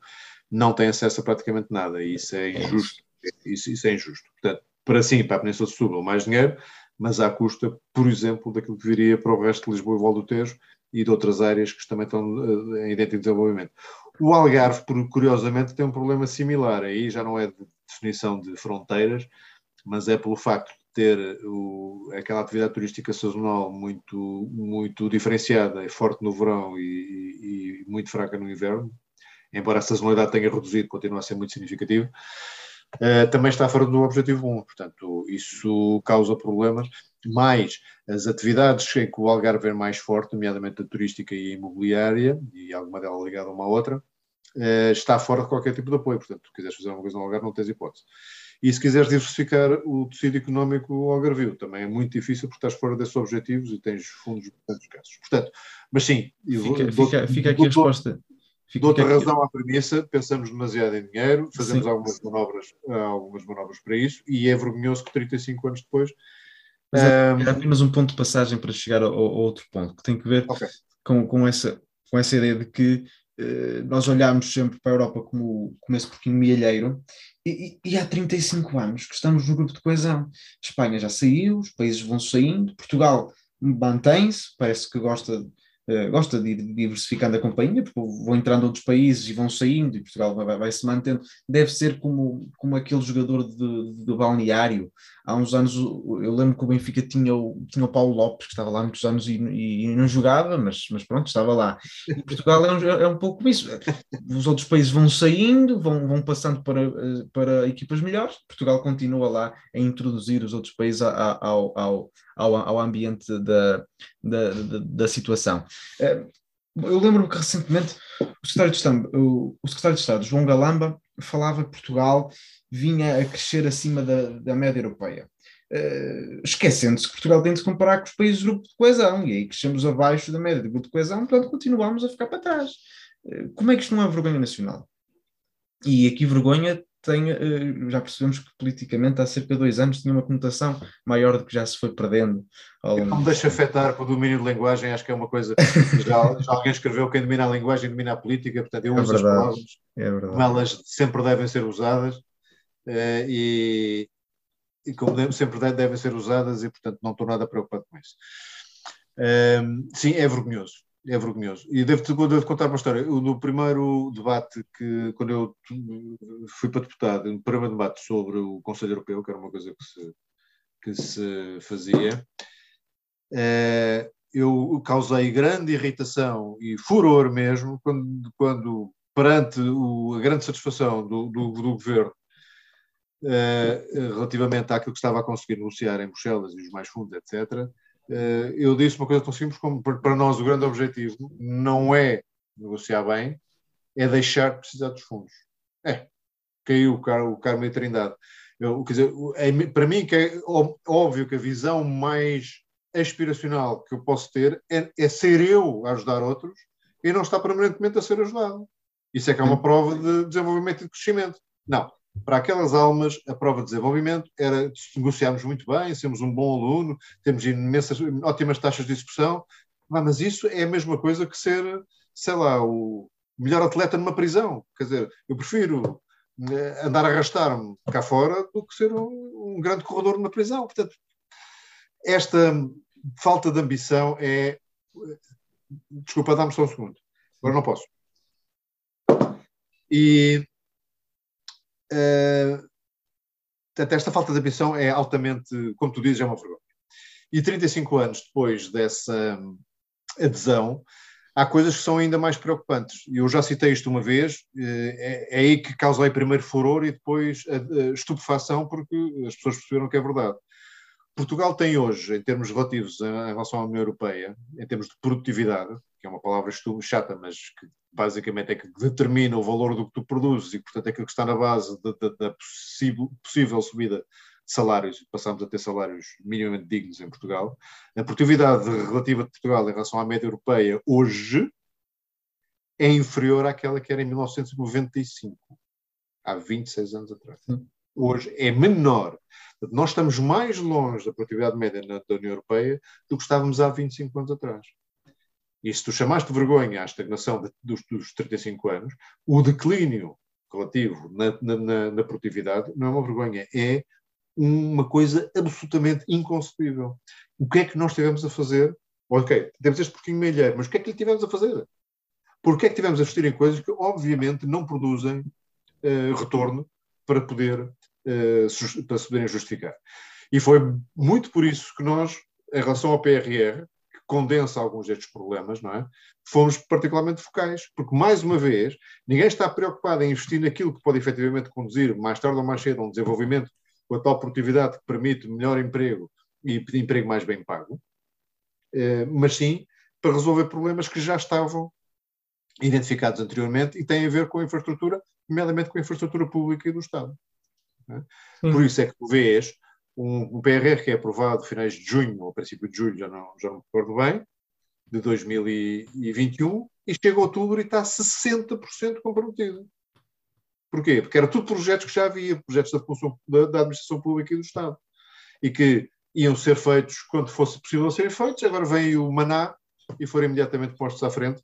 S2: não tem acesso a praticamente nada, e isso é injusto. Isso, isso é injusto. Portanto, para sim, para a Península de Setúbal, mais dinheiro, mas à custa, por exemplo, daquilo que viria para o resto de Lisboa e Val do Tejo e de outras áreas que também estão uh, em idêntico desenvolvimento. O Algarve, curiosamente, tem um problema similar. Aí já não é de definição de fronteiras, mas é pelo facto de ter o, aquela atividade turística sazonal muito, muito diferenciada forte no verão e, e, e muito fraca no inverno, embora a sazonalidade tenha reduzido, continua a ser muito significativa. Uh, também está fora do objetivo 1, portanto, isso causa problemas, mais as atividades em que o Algarve é mais forte, nomeadamente a turística e a imobiliária, e alguma delas ligada a uma outra, uh, está fora de qualquer tipo de apoio, portanto, se quiseres fazer uma coisa no Algarve não tens hipótese. E se quiseres diversificar o tecido económico algarvio, também é muito difícil porque estás fora desses objetivos e tens fundos bastante escassos. Portanto, mas sim...
S1: Fica, fica, fica aqui a resposta
S2: De outra razão à premissa, pensamos demasiado em dinheiro, fazemos algumas manobras, algumas manobras para isso, e é vergonhoso que 35 anos depois.
S1: Mas é, um... é apenas um ponto de passagem para chegar ao, ao outro ponto, que tem que ver okay. com, com, essa, com essa ideia de que eh, nós olhamos sempre para a Europa como, como esse pouquinho mielheiro, e, e, e, há 35 anos que estamos no grupo de coesão. A Espanha já saiu, os países vão saindo, Portugal mantém-se, parece que gosta eh, gosta de ir diversificando a companhia, porque vão entrando outros países e vão saindo, e Portugal vai, vai, se mantendo. Deve ser como, como aquele jogador de, de, balneário. Há uns anos, eu lembro que o Benfica tinha o, tinha o Paulo Lopes, que estava lá há muitos anos e, e, e não jogava, mas, mas pronto, estava lá. E Portugal é um, é um pouco isso. Os outros países vão saindo, vão, vão passando para, para equipas melhores, Portugal continua lá a introduzir os outros países ao, ao, ao ambiente da, da, da, da situação. Eh, eu lembro-me que recentemente o secretário, de Estado, o, secretário de Estado, João Galamba, falava que Portugal vinha a crescer acima da, da média europeia. Uh, esquecendo-se que Portugal tem de comparar com os países do grupo de coesão, e aí crescemos abaixo da média do grupo de coesão, portanto continuamos a ficar para trás. Uh, como é que isto não é vergonha nacional? E aqui vergonha tem, eh, já percebemos que politicamente há cerca de dois anos tinha uma conotação maior do que já se foi perdendo.
S2: Ao... Não me deixa afetar para o domínio de linguagem, acho que é uma coisa [laughs] já, já alguém escreveu, quem domina a linguagem domina a política, portanto eu é uso verdade, as palavras é verdade. como elas sempre devem ser usadas eh, e, e como sempre devem ser usadas e portanto não estou nada preocupado com isso. Um, sim, é vergonhoso. É vergonhoso. E devo-te devo contar uma história. No primeiro debate que, quando eu fui para deputado, no primeiro debate sobre o Conselho Europeu, que era uma coisa que se, que se fazia, uh, eu causei grande irritação e furor mesmo quando, quando perante o, a grande satisfação do, do, do governo uh, relativamente àquilo que estava a conseguir negociar em Bruxelas e os mais fundos, etc., eh, eu disse uma coisa tão simples como para nós o grande objetivo não é negociar bem, é deixar de precisar dos fundos. É, caiu o, car o Carmo Trindade. Eu, quer dizer, é, para mim que é óbvio que a visão mais aspiracional que eu posso ter é, é, ser eu a ajudar outros e não estar permanentemente a ser ajudado. Isso é que é uma prova de desenvolvimento e de crescimento. Não. Para aquelas almas, a prova de desenvolvimento era negociarmos muito bem, sermos um bom aluno, temos imensas, ótimas taxas de execução, mas isso é a mesma coisa que ser, sei lá, o melhor atleta numa prisão. Quer dizer, eu prefiro eh, andar a arrastar-me cá fora do que ser um, um grande corredor numa prisão. Portanto, esta falta de ambição é. Desculpa, dá-me só um segundo. Agora não posso. E. Uh, portanto, esta falta de ambição é altamente, como tu dizes, é uma vergonha. E 35 anos depois dessa adesão, há coisas que são ainda mais preocupantes. Eu já citei isto uma vez, eh, é, é aí que causei primeiro furor e depois a, a estupefação, porque as pessoas perceberam que é verdade. Portugal tem hoje, em termos relativos em relação à União Europeia, em termos de produtividade, que é uma palavra chata, mas que basicamente é que determina o valor do que tu produzes e, portanto, é aquilo que está na base da, possível, possível subida de salários, passamos a ter salários minimamente dignos em Portugal. A produtividade relativa de Portugal em relação à média europeia hoje é inferior àquela que era em 1995, há 26 anos atrás. Hoje é menor. Nós estamos mais longe da produtividade média da União Europeia do que estávamos há 25 anos atrás. E se tu chamaste vergonha à estagnação de, dos, dos 35 anos, o declínio relativo na, na, na, produtividade não é uma vergonha, é uma coisa absolutamente inconcebível. O que é que nós tivemos a fazer? Ok, temos este porquinho melheiro, mas o que é que lhe tivemos a fazer? Porque é que tivemos a investir em coisas que, obviamente, não produzem uh, retorno para poder eh, para se poderem justificar. E foi muito por isso que nós, em relação ao PRR, condensa alguns destes problemas, não é? fomos particularmente focais, porque, mais uma vez, ninguém está preocupado em investir naquilo que pode efetivamente conduzir, mais tarde ou mais cedo, a um desenvolvimento com a tal produtividade que permite melhor emprego e emprego mais bem pago, eh, mas sim para resolver problemas que já estavam identificados anteriormente e têm a ver com a infraestrutura, nomeadamente com a infraestrutura pública e do Estado. Né? Por isso é que tu vês um, um PRR que é aprovado finais de junho, ou princípio de julho, já não, já não me recordo bem, de 2021, e chega a outubro e está 60% comprometido. Porquê? Porque era tudo projetos que já havia, projetos da, função, da, da, administração pública e do Estado, e que iam ser feitos quando fosse possível serem feitos, agora vem o maná e foram imediatamente postos à frente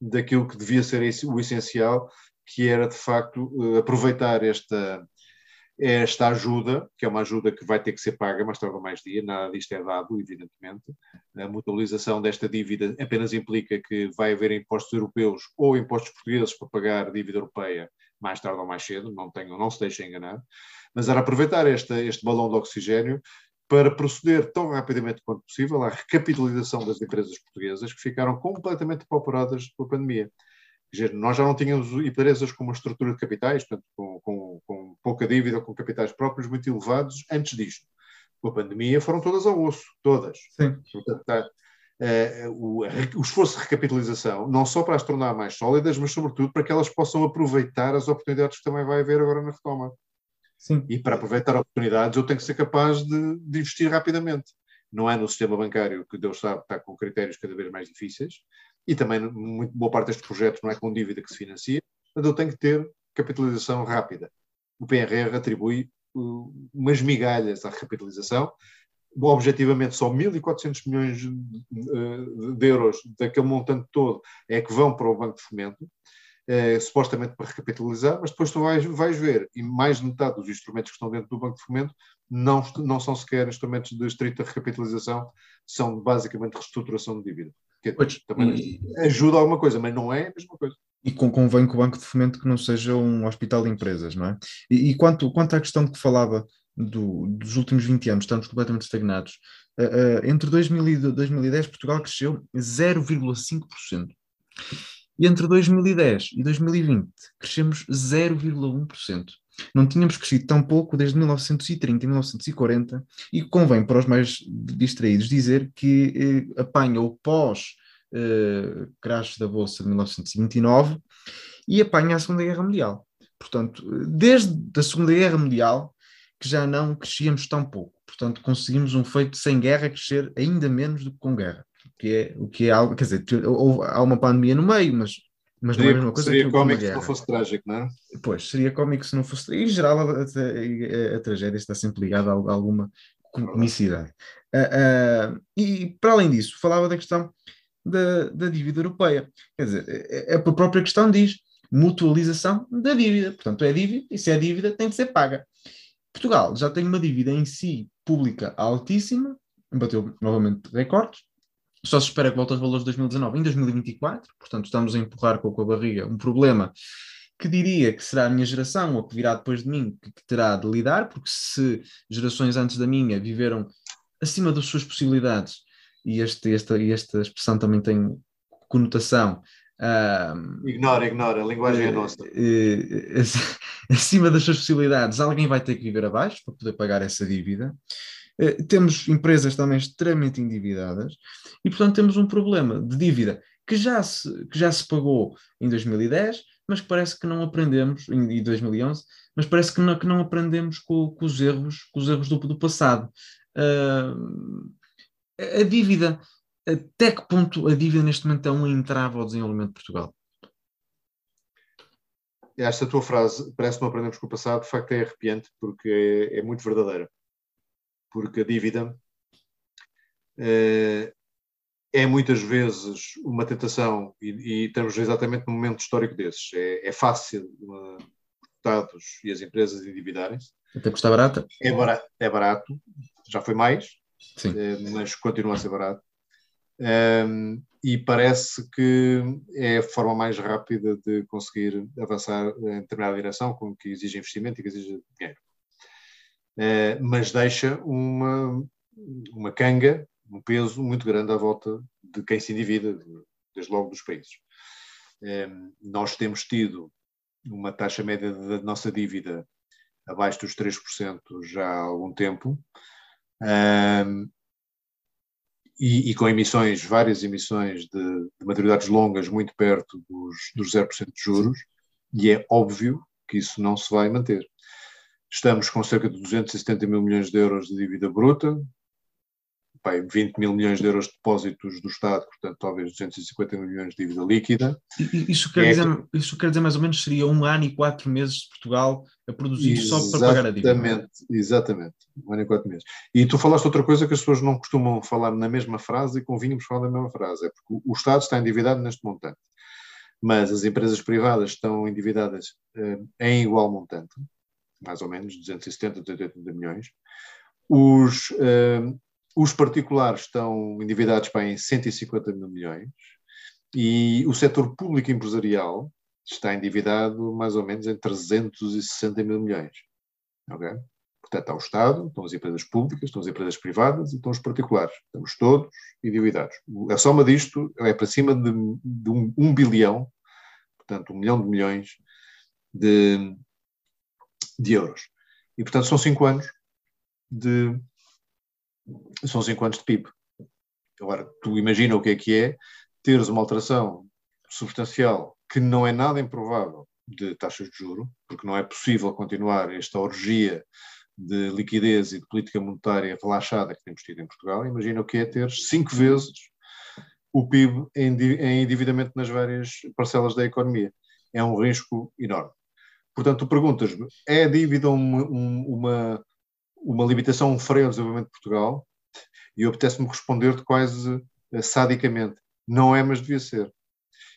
S2: daquilo que devia ser o essencial, que era de facto eh, aproveitar esta, esta ajuda, que é uma ajuda que vai ter que ser paga mais tarde ou mais dia, nada disto é dado, evidentemente. A mutualização desta dívida apenas implica que vai haver impostos europeus ou impostos portugueses para pagar dívida europeia mais tarde ou mais cedo, não, tenho, não se deixem enganar. Mas era aproveitar esta, este balão de oxigênio para proceder tão rapidamente quanto possível à recapitalização das empresas portuguesas que ficaram completamente pauperadas pela pandemia dizer, nós já não tínhamos empresas com uma estrutura de capitais, portanto, com, com, com pouca dívida, com capitais próprios muito elevados antes disto. Com a pandemia foram todas ao osso, todas. Sim. Portanto, tá, uh, o, o, esforço de recapitalização, não só para as tornar mais sólidas, mas sobretudo para que elas possam aproveitar as oportunidades que também vai haver agora na retoma. Sim. E para aproveitar oportunidades eu tenho que ser capaz de, de investir rapidamente. Não é no sistema bancário que Deus sabe está com critérios cada vez mais difíceis, e também muito boa parte destes projetos não é com dívida que se financia, mas eu tenho que ter capitalização rápida. O PRR atribui uh, umas migalhas à recapitalização, objetivamente só 1.400 milhões de, uh, de euros daquele montante todo é que vão para o Banco de Fomento, é, supostamente para recapitalizar, mas depois tu vais, vais ver, e mais de metade dos instrumentos que estão dentro do Banco de Fomento não, não são sequer instrumentos de estrita recapitalização, são basicamente reestruturação de dívida. Pois, também e, ajuda a alguma coisa, mas não é a mesma coisa.
S1: E convém que o Banco de Fomento que não seja um hospital de empresas, não é? E, e quanto, quanto à questão que falava do, dos últimos 20 anos, estamos completamente estagnados, uh, uh, entre 2000 e 2010 Portugal cresceu 0,5%. E entre 2010 e 2020 crescemos 0,1%. Não tínhamos crescido tão pouco desde 1930 e 1940, e convém para os mais distraídos dizer que eh, apanha o pós eh, da Bolsa de 1929 e apanha a Segunda Guerra Mundial. Portanto, desde a Segunda Guerra Mundial que já não crescíamos tão pouco. Portanto, conseguimos um feito sem guerra crescer ainda menos do que com guerra que é, o que é algo, quer dizer, há uma pandemia no meio, mas, mas
S2: seria,
S1: não é a mesma
S2: coisa seria que cómico se não fosse trágico, não é?
S1: Pois, seria cómico se não fosse. Em geral, a, a, a, tragédia está sempre ligada a, a alguma comicidade. Uh, uh, e, para além disso, falava da questão da, da dívida europeia. Quer dizer, a, a própria questão diz mutualização da dívida. Portanto, é dívida, e se é dívida, tem que ser paga. Portugal já tem uma dívida em si pública altíssima, bateu novamente recordes, só se espera que volte aos valores de 2019 em 2024, portanto estamos a empurrar com a barriga um problema que diria que será a minha geração ou que virá depois de mim que, que terá de lidar, porque se gerações antes da minha viveram acima das suas possibilidades, e este, esta, esta expressão também tem conotação.
S2: Uh, ignora, ignora, a linguagem uh, é nossa. Uh, [laughs]
S1: acima das suas possibilidades, alguém vai ter que viver abaixo para poder pagar essa dívida. Eh, temos empresas também extremamente endividadas e, portanto, temos um problema de dívida que já se, que já se pagou em 2010, mas parece que não aprendemos, em 2011, mas parece que não, que não aprendemos com, com, os erros, com os erros do, do passado. Uh, a dívida, até que ponto a dívida neste momento é um entrave ao desenvolvimento de Portugal?
S2: Esta tua frase, parece que não aprendemos com o passado, de facto é arrepiante, porque é, é muito verdadeira porque a dívida eh, é muitas vezes uma tentação, e, e, estamos exatamente num momento histórico desses. É, é fácil uh, Estados e as empresas endividarem-se.
S1: Até custa barata?
S2: É barato, é barato, já foi mais, eh, mas continua a ser barato. Um, ehm, e parece que é a forma mais rápida de conseguir avançar em determinada direção, com que exige investimento e que exige dinheiro. Eh, mas deixa uma, uma canga, um peso muito grande à volta de quem se endivida, desde logo dos países. Eh, nós temos tido uma taxa média da nossa dívida abaixo dos 3% já há algum tempo, eh, e, e, com emissões, várias emissões de, de maturidades longas muito perto dos, dos 0% de juros, e é óbvio que isso não se vai manter. Estamos com cerca de 270 mil milhões de euros de dívida bruta, bem, 20 mil milhões de euros de depósitos do Estado, portanto, talvez 250 mil milhões de dívida líquida.
S1: Isso quer, é dizer, que... isso quer dizer mais ou menos seria um ano e quatro meses de Portugal a produzir exatamente, só para pagar a dívida.
S2: Exatamente, exatamente, um ano e quatro meses. E tu falaste outra coisa que as pessoas não costumam falar na mesma frase e convínhamos falar na mesma frase, é porque o Estado está endividado neste montante, mas as empresas privadas estão endividadas eh, em igual montante mais ou menos, 270, 280 milhões. Os, uh, os particulares estão endividados para em 150 mil milhões e o setor público empresarial está endividado mais ou menos em 360 mil milhões. Okay? Portanto, está o Estado, estão as empresas públicas, estão as empresas privadas e estão os particulares. Estamos todos endividados. A soma disto é para cima de, de um, um bilhão, portanto, um milhão de milhões de, de euros. E, portanto, são cinco anos de. São cinco anos de PIB. Agora, tu imagina o que é que é teres uma alteração substancial que não é nada improvável de taxas de juro, porque não é possível continuar esta orgia de liquidez e de política monetária relaxada que temos tido em Portugal. Imagina o que é ter cinco vezes o PIB em endividamento nas várias parcelas da economia. É um risco enorme. Portanto, tu perguntas-me, é a dívida uma, uma, uma limitação, um freio ao desenvolvimento de Portugal? E eu apetece-me responder-te quase uh, sadicamente. Não é, mas devia ser.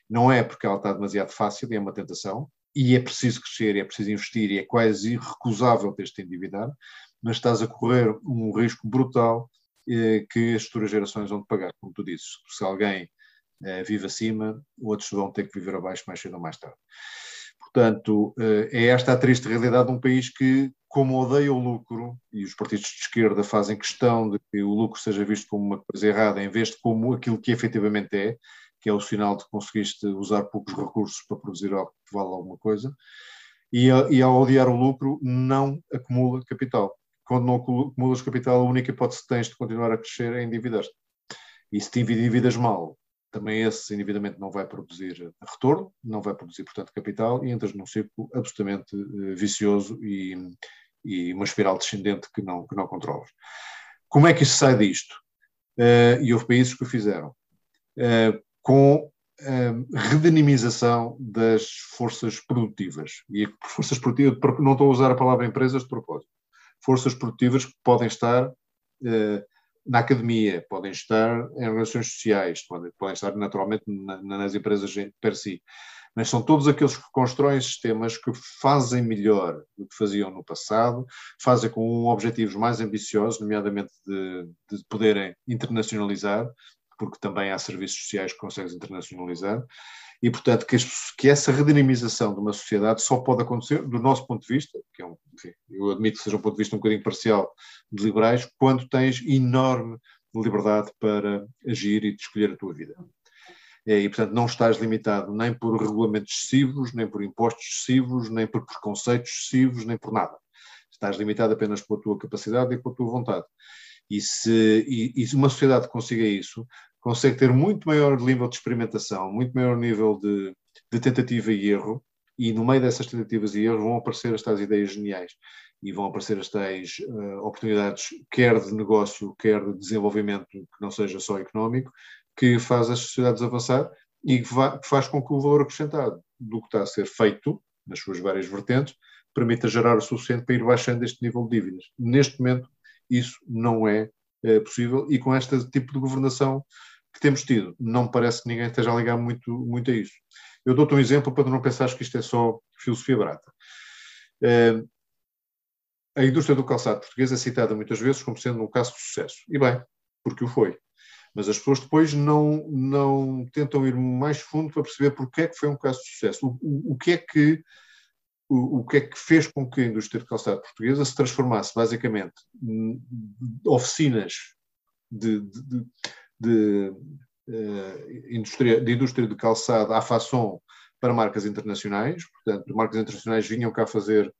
S2: Não é porque ela está demasiado fácil e é uma tentação, e é preciso crescer, é preciso investir, e é quase irrecusável ter-te endividar, mas estás a correr um risco brutal eh, que as futuras gerações vão pagar, como tu dizes. Se alguém eh, vive acima, outros vão ter que viver abaixo mais cedo ou mais tarde. Portanto, eh, é esta a triste realidade de um país que, como odeia o lucro, e os partidos de esquerda fazem questão de que o lucro seja visto como uma coisa errada, em vez de como aquilo que efetivamente é, que é o sinal de que conseguiste usar poucos recursos para produzir algo que vale alguma coisa, e, e ao odiar o lucro, não acumula capital. Quando não acumulas capital, a única hipótese que tens de continuar a crescer é endividar-te. E se te endividas mal, também esse endividamento não vai produzir retorno, não vai produzir, portanto, capital e entras num ciclo absolutamente uh, vicioso e, e, uma espiral descendente que não, que não controlas. Como é que isso sai disto? Uh, e houve países que o fizeram. Uh, com a redinamização das forças produtivas. E forças produtivas, não estou a usar a palavra empresas de propósito. Forças produtivas que podem estar na academia, podem estar em relações sociais, podem, podem estar naturalmente na, nas empresas per si, mas são todos aqueles que constroem sistemas que fazem melhor do que faziam no passado, fazem com objetivos mais ambiciosos, nomeadamente de, de poderem internacionalizar, porque também há serviços sociais que conseguem internacionalizar, e, portanto, que, que, essa redinamização de uma sociedade só pode acontecer, do nosso ponto de vista, que é um, enfim, eu admito que seja um ponto de vista um bocadinho parcial de liberais, quando tens enorme liberdade para agir e de escolher a tua vida. E, portanto, não estás limitado nem por regulamentos excessivos, nem por impostos excessivos, nem por preconceitos excessivos, nem por nada. Estás limitado apenas pela tua capacidade e pela tua vontade. E se, e, e uma sociedade consiga isso, consegue ter muito maior nível de experimentação, muito maior nível de, de tentativa e erro, e no meio dessas tentativas e erros vão aparecer as tais ideias geniais e vão aparecer as tais uh, oportunidades, quer de negócio, quer de desenvolvimento que não seja só económico, que faz as sociedades avançar e que, faz com que o valor acrescentado do que está a ser feito, nas suas várias vertentes, permita gerar o suficiente para ir baixando este nível de dívidas. Neste momento, isso não é, é possível e com este tipo de governação que temos tido, não parece que ninguém esteja a ligar muito, muito a isso. Eu dou-te um exemplo para não pensares que isto é só filosofia barata. É, a indústria do calçado português é citada muitas vezes como sendo um caso de sucesso. E bem, porque o foi. Mas as pessoas depois não, não tentam ir mais fundo para perceber porque é que foi um caso de sucesso. O, o, o que é que o, o, que é que fez com que a indústria de calçado portuguesa se transformasse basicamente em oficinas de, de, de, de uh, indústria, de indústria de calçado à façon para marcas internacionais, portanto, marcas internacionais vinham cá fazer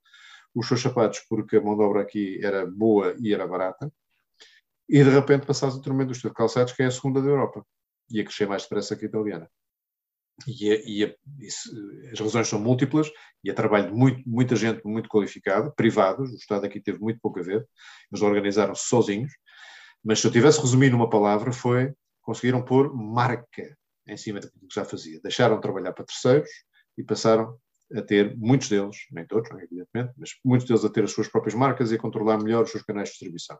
S2: os seus sapatos porque a mão de obra aqui era boa e era barata, e de repente passaste a ter uma indústria de calçados que é a segunda da Europa, e a crescer mais depressa que a italiana. E, é, e, é, isso, as razões são múltiplas e é trabalho de muito, muita gente muito qualificada, privados, o Estado aqui teve muito pouco a ver, eles organizaram-se sozinhos, mas se eu tivesse resumido numa palavra foi, conseguiram pôr marca em cima daquilo que já fazia, deixaram de trabalhar para terceiros e passaram a ter, muitos deles, nem todos, evidentemente, mas muitos deles a ter as suas próprias marcas e a controlar melhor os seus canais de distribuição.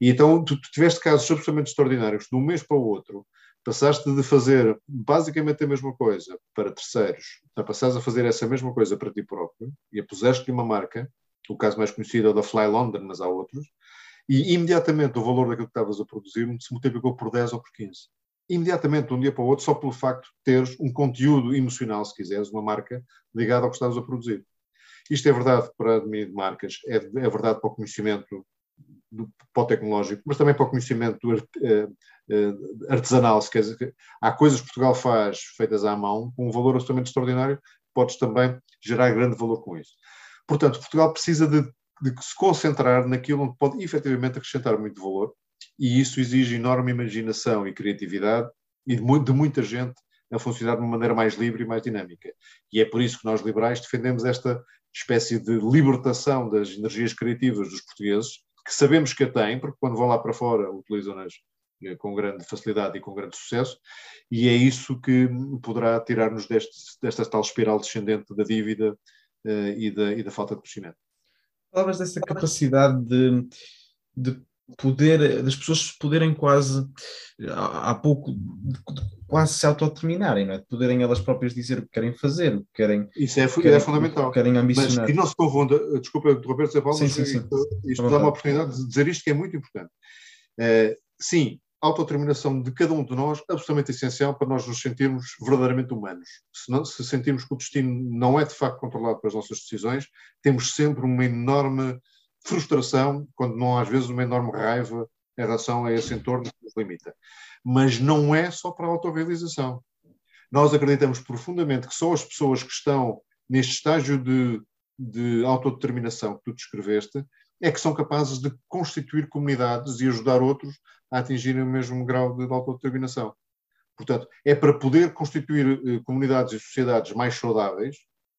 S2: E então tu, tu tiveste casos absolutamente extraordinários, de um mês para o outro, passaste de fazer basicamente a mesma coisa para terceiros, a passares a fazer essa mesma coisa para ti próprio e a puseste-lhe uma marca, o caso mais conhecido é o da Fly London, mas há outros, e imediatamente o valor daquilo que estavas a produzir se multiplicou por 10 ou por 15. Imediatamente, de um dia para o outro, só pelo facto de teres um conteúdo emocional, se quiseres, uma marca ligada ao que estavas a produzir. Isto é verdade para a de marcas, é, é verdade para o conhecimento do, para o tecnológico, mas também para o conhecimento uh, uh, artesanal. Se quer dizer, há coisas que Portugal faz feitas à mão, com um valor absolutamente extraordinário, podes também gerar grande valor com isso. Portanto, Portugal precisa de, de se concentrar naquilo onde pode efetivamente acrescentar muito valor, e isso exige enorme imaginação e criatividade e de, de muita gente a funcionar de uma maneira mais livre e mais dinâmica. E é por isso que nós liberais defendemos esta espécie de libertação das energias criativas dos portugueses, que sabemos que a têm, porque quando vão lá para fora utilizam-nas eh, com grande facilidade e com grande sucesso, e é isso que poderá tirar-nos desta tal espiral descendente da dívida uh, e, da, e, da, falta de crescimento.
S1: Falavas dessa capacidade de, de poder, das pessoas poderem quase, há pouco, quase se autodeterminarem, não é? De poderem elas próprias dizer o que querem fazer, o que querem.
S2: Isso é, querem, é fundamental.
S1: Querem ambicionar.
S2: Mas que não se confunda, desculpa interromper, Zé Paulo, sim, sim, sim. isto dá uma oportunidade de dizer isto que é muito importante. Uh, sim, autodeterminação de cada um de nós absolutamente essencial para nós nos sentirmos verdadeiramente humanos. Se, não, se sentirmos que o destino não é de facto controlado pelas nossas decisões, temos sempre uma enorme frustração, quando não há às vezes uma enorme raiva em relação a esse entorno que nos limita. Mas não é só para a autorrealização. Nós acreditamos profundamente que só as pessoas que estão neste estágio de, de autodeterminação que tu descreveste é que são capazes de constituir comunidades e ajudar outros a atingirem o mesmo grau de autodeterminação. Portanto, é para poder constituir eh, comunidades e sociedades mais saudáveis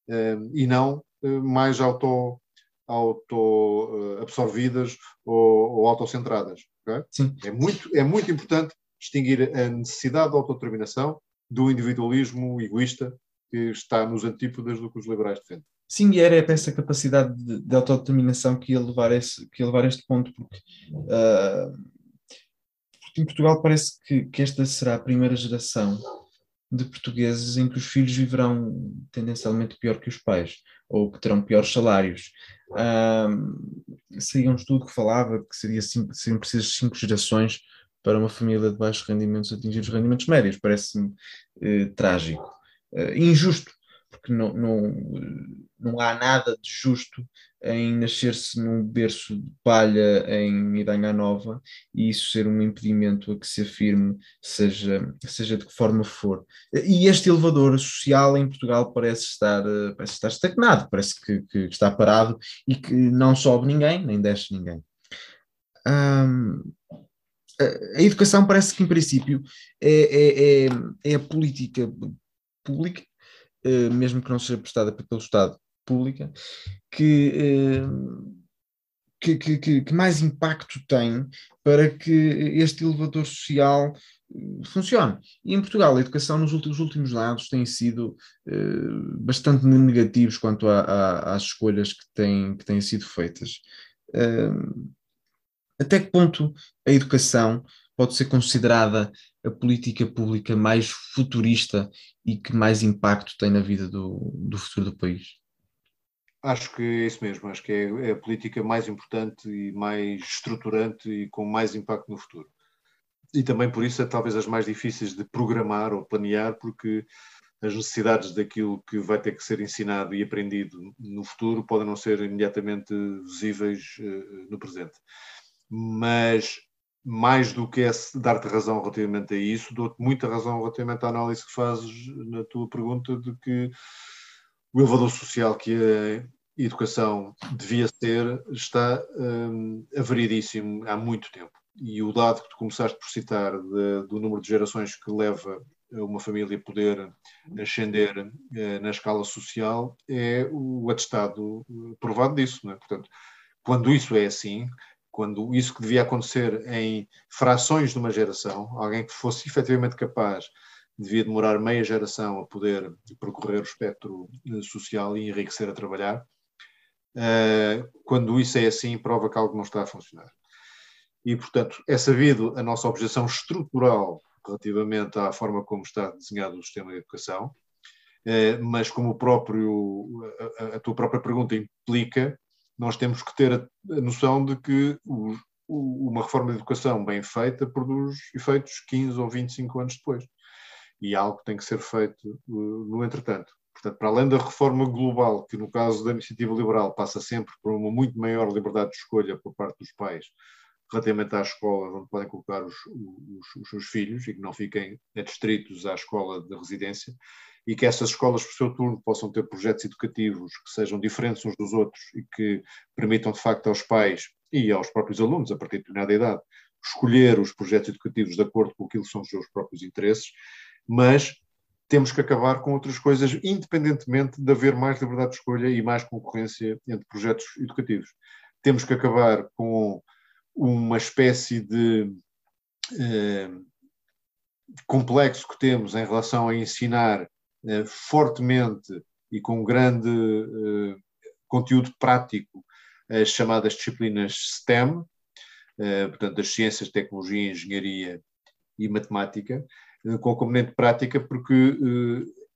S2: eh, e não eh, mais auto, auto absorvidas ou, ou autocentradas. Okay? É, muito, é muito importante distinguir a necessidade de autodeterminação do individualismo egoísta que está nos antípodas do que os liberais defendem.
S1: Sim, e era essa capacidade de, de, autodeterminação que ia levar, esse, que ia levar este ponto, porque, uh, porque em Portugal parece que, que, esta será a primeira geração de portugueses em que os filhos viverão tendencialmente pior que os pais, ou que terão piores salários. Uh, saía um estudo que falava que seria cinco, seriam precisas cinco gerações para uma família de baixos rendimentos atingir os rendimentos médios. Parece-me uh, trágico. Uh, injusto, porque não, não, não há nada de justo em nascer-se num berço de palha em Midanha Nova e isso ser um impedimento a que se afirme, seja, seja de que forma for. E este elevador social em Portugal parece estar, parece estar estagnado, parece que, que está parado e que não sobe ninguém, nem desce ninguém. A educação parece que, em princípio, é, é, é, é a política pública eh, mesmo que não seja prestada pelo Estado, pública, que, eh, que, que, que, mais impacto tem para que este elevador social eh, funcione. E em Portugal, a educação nos últimos, últimos tem sido bastante negativos quanto a, a, às escolhas que têm, que têm sido feitas. até que ponto a educação pode ser considerada a política pública mais futurista e que mais impacto tem na vida do, do futuro do país?
S2: Acho que é isso mesmo, acho que é, é a política mais importante e mais estruturante e com mais impacto no futuro. E também por isso é talvez as mais difíceis de programar ou planear, porque as necessidades daquilo que vai ter que ser ensinado e aprendido no futuro podem não ser imediatamente visíveis uh, no presente. Mas mais do que dar-te razão relativamente a isso, dou-te muita razão relativamente à análise que fazes na tua pergunta de que o elevador social que a educação devia ser está um, avaridíssimo há muito tempo. E o dado que tu começaste por citar de, do número de gerações que leva uma família a poder ascender uh, na escala social é o atestado provado disso. É? Portanto, quando isso é assim, quando isso que devia acontecer em frações de uma geração, alguém que fosse efetivamente capaz, devia demorar meia geração a poder percorrer o espectro eh, social e enriquecer a trabalhar, uh, quando isso é assim, prova que algo não está a funcionar. E, portanto, é sabido a nossa objeção estrutural relativamente à forma como está desenhado o sistema de educação, uh, mas como o próprio, a tua própria pergunta implica, nós temos que ter a, noção de que o, o, uma reforma de educação bem feita produz efeitos 15 ou 25 anos depois. E algo tem que ser feito uh, no entretanto. Portanto, para além da reforma global, que no caso da iniciativa liberal passa sempre por uma muito maior liberdade de escolha por parte dos pais relativamente às escolas onde podem colocar os, os, os seus filhos e que não fiquem adstritos à escola de residência, e que essas escolas, por seu turno, possam ter projetos educativos que sejam diferentes uns dos outros e que permitam, de facto, aos pais e aos próprios alunos, a partir de determinada idade, escolher os projetos educativos de acordo com aquilo que são os seus próprios interesses, mas temos que acabar com outras coisas, independentemente de haver mais liberdade de escolha e mais concorrência entre projetos educativos. Temos que acabar com uma espécie de eh, complexo que temos em relação a ensinar eh, fortemente e com grande eh, conteúdo prático as chamadas disciplinas STEM, portanto, das ciências, tecnologia, engenharia e matemática, com a componente prática, porque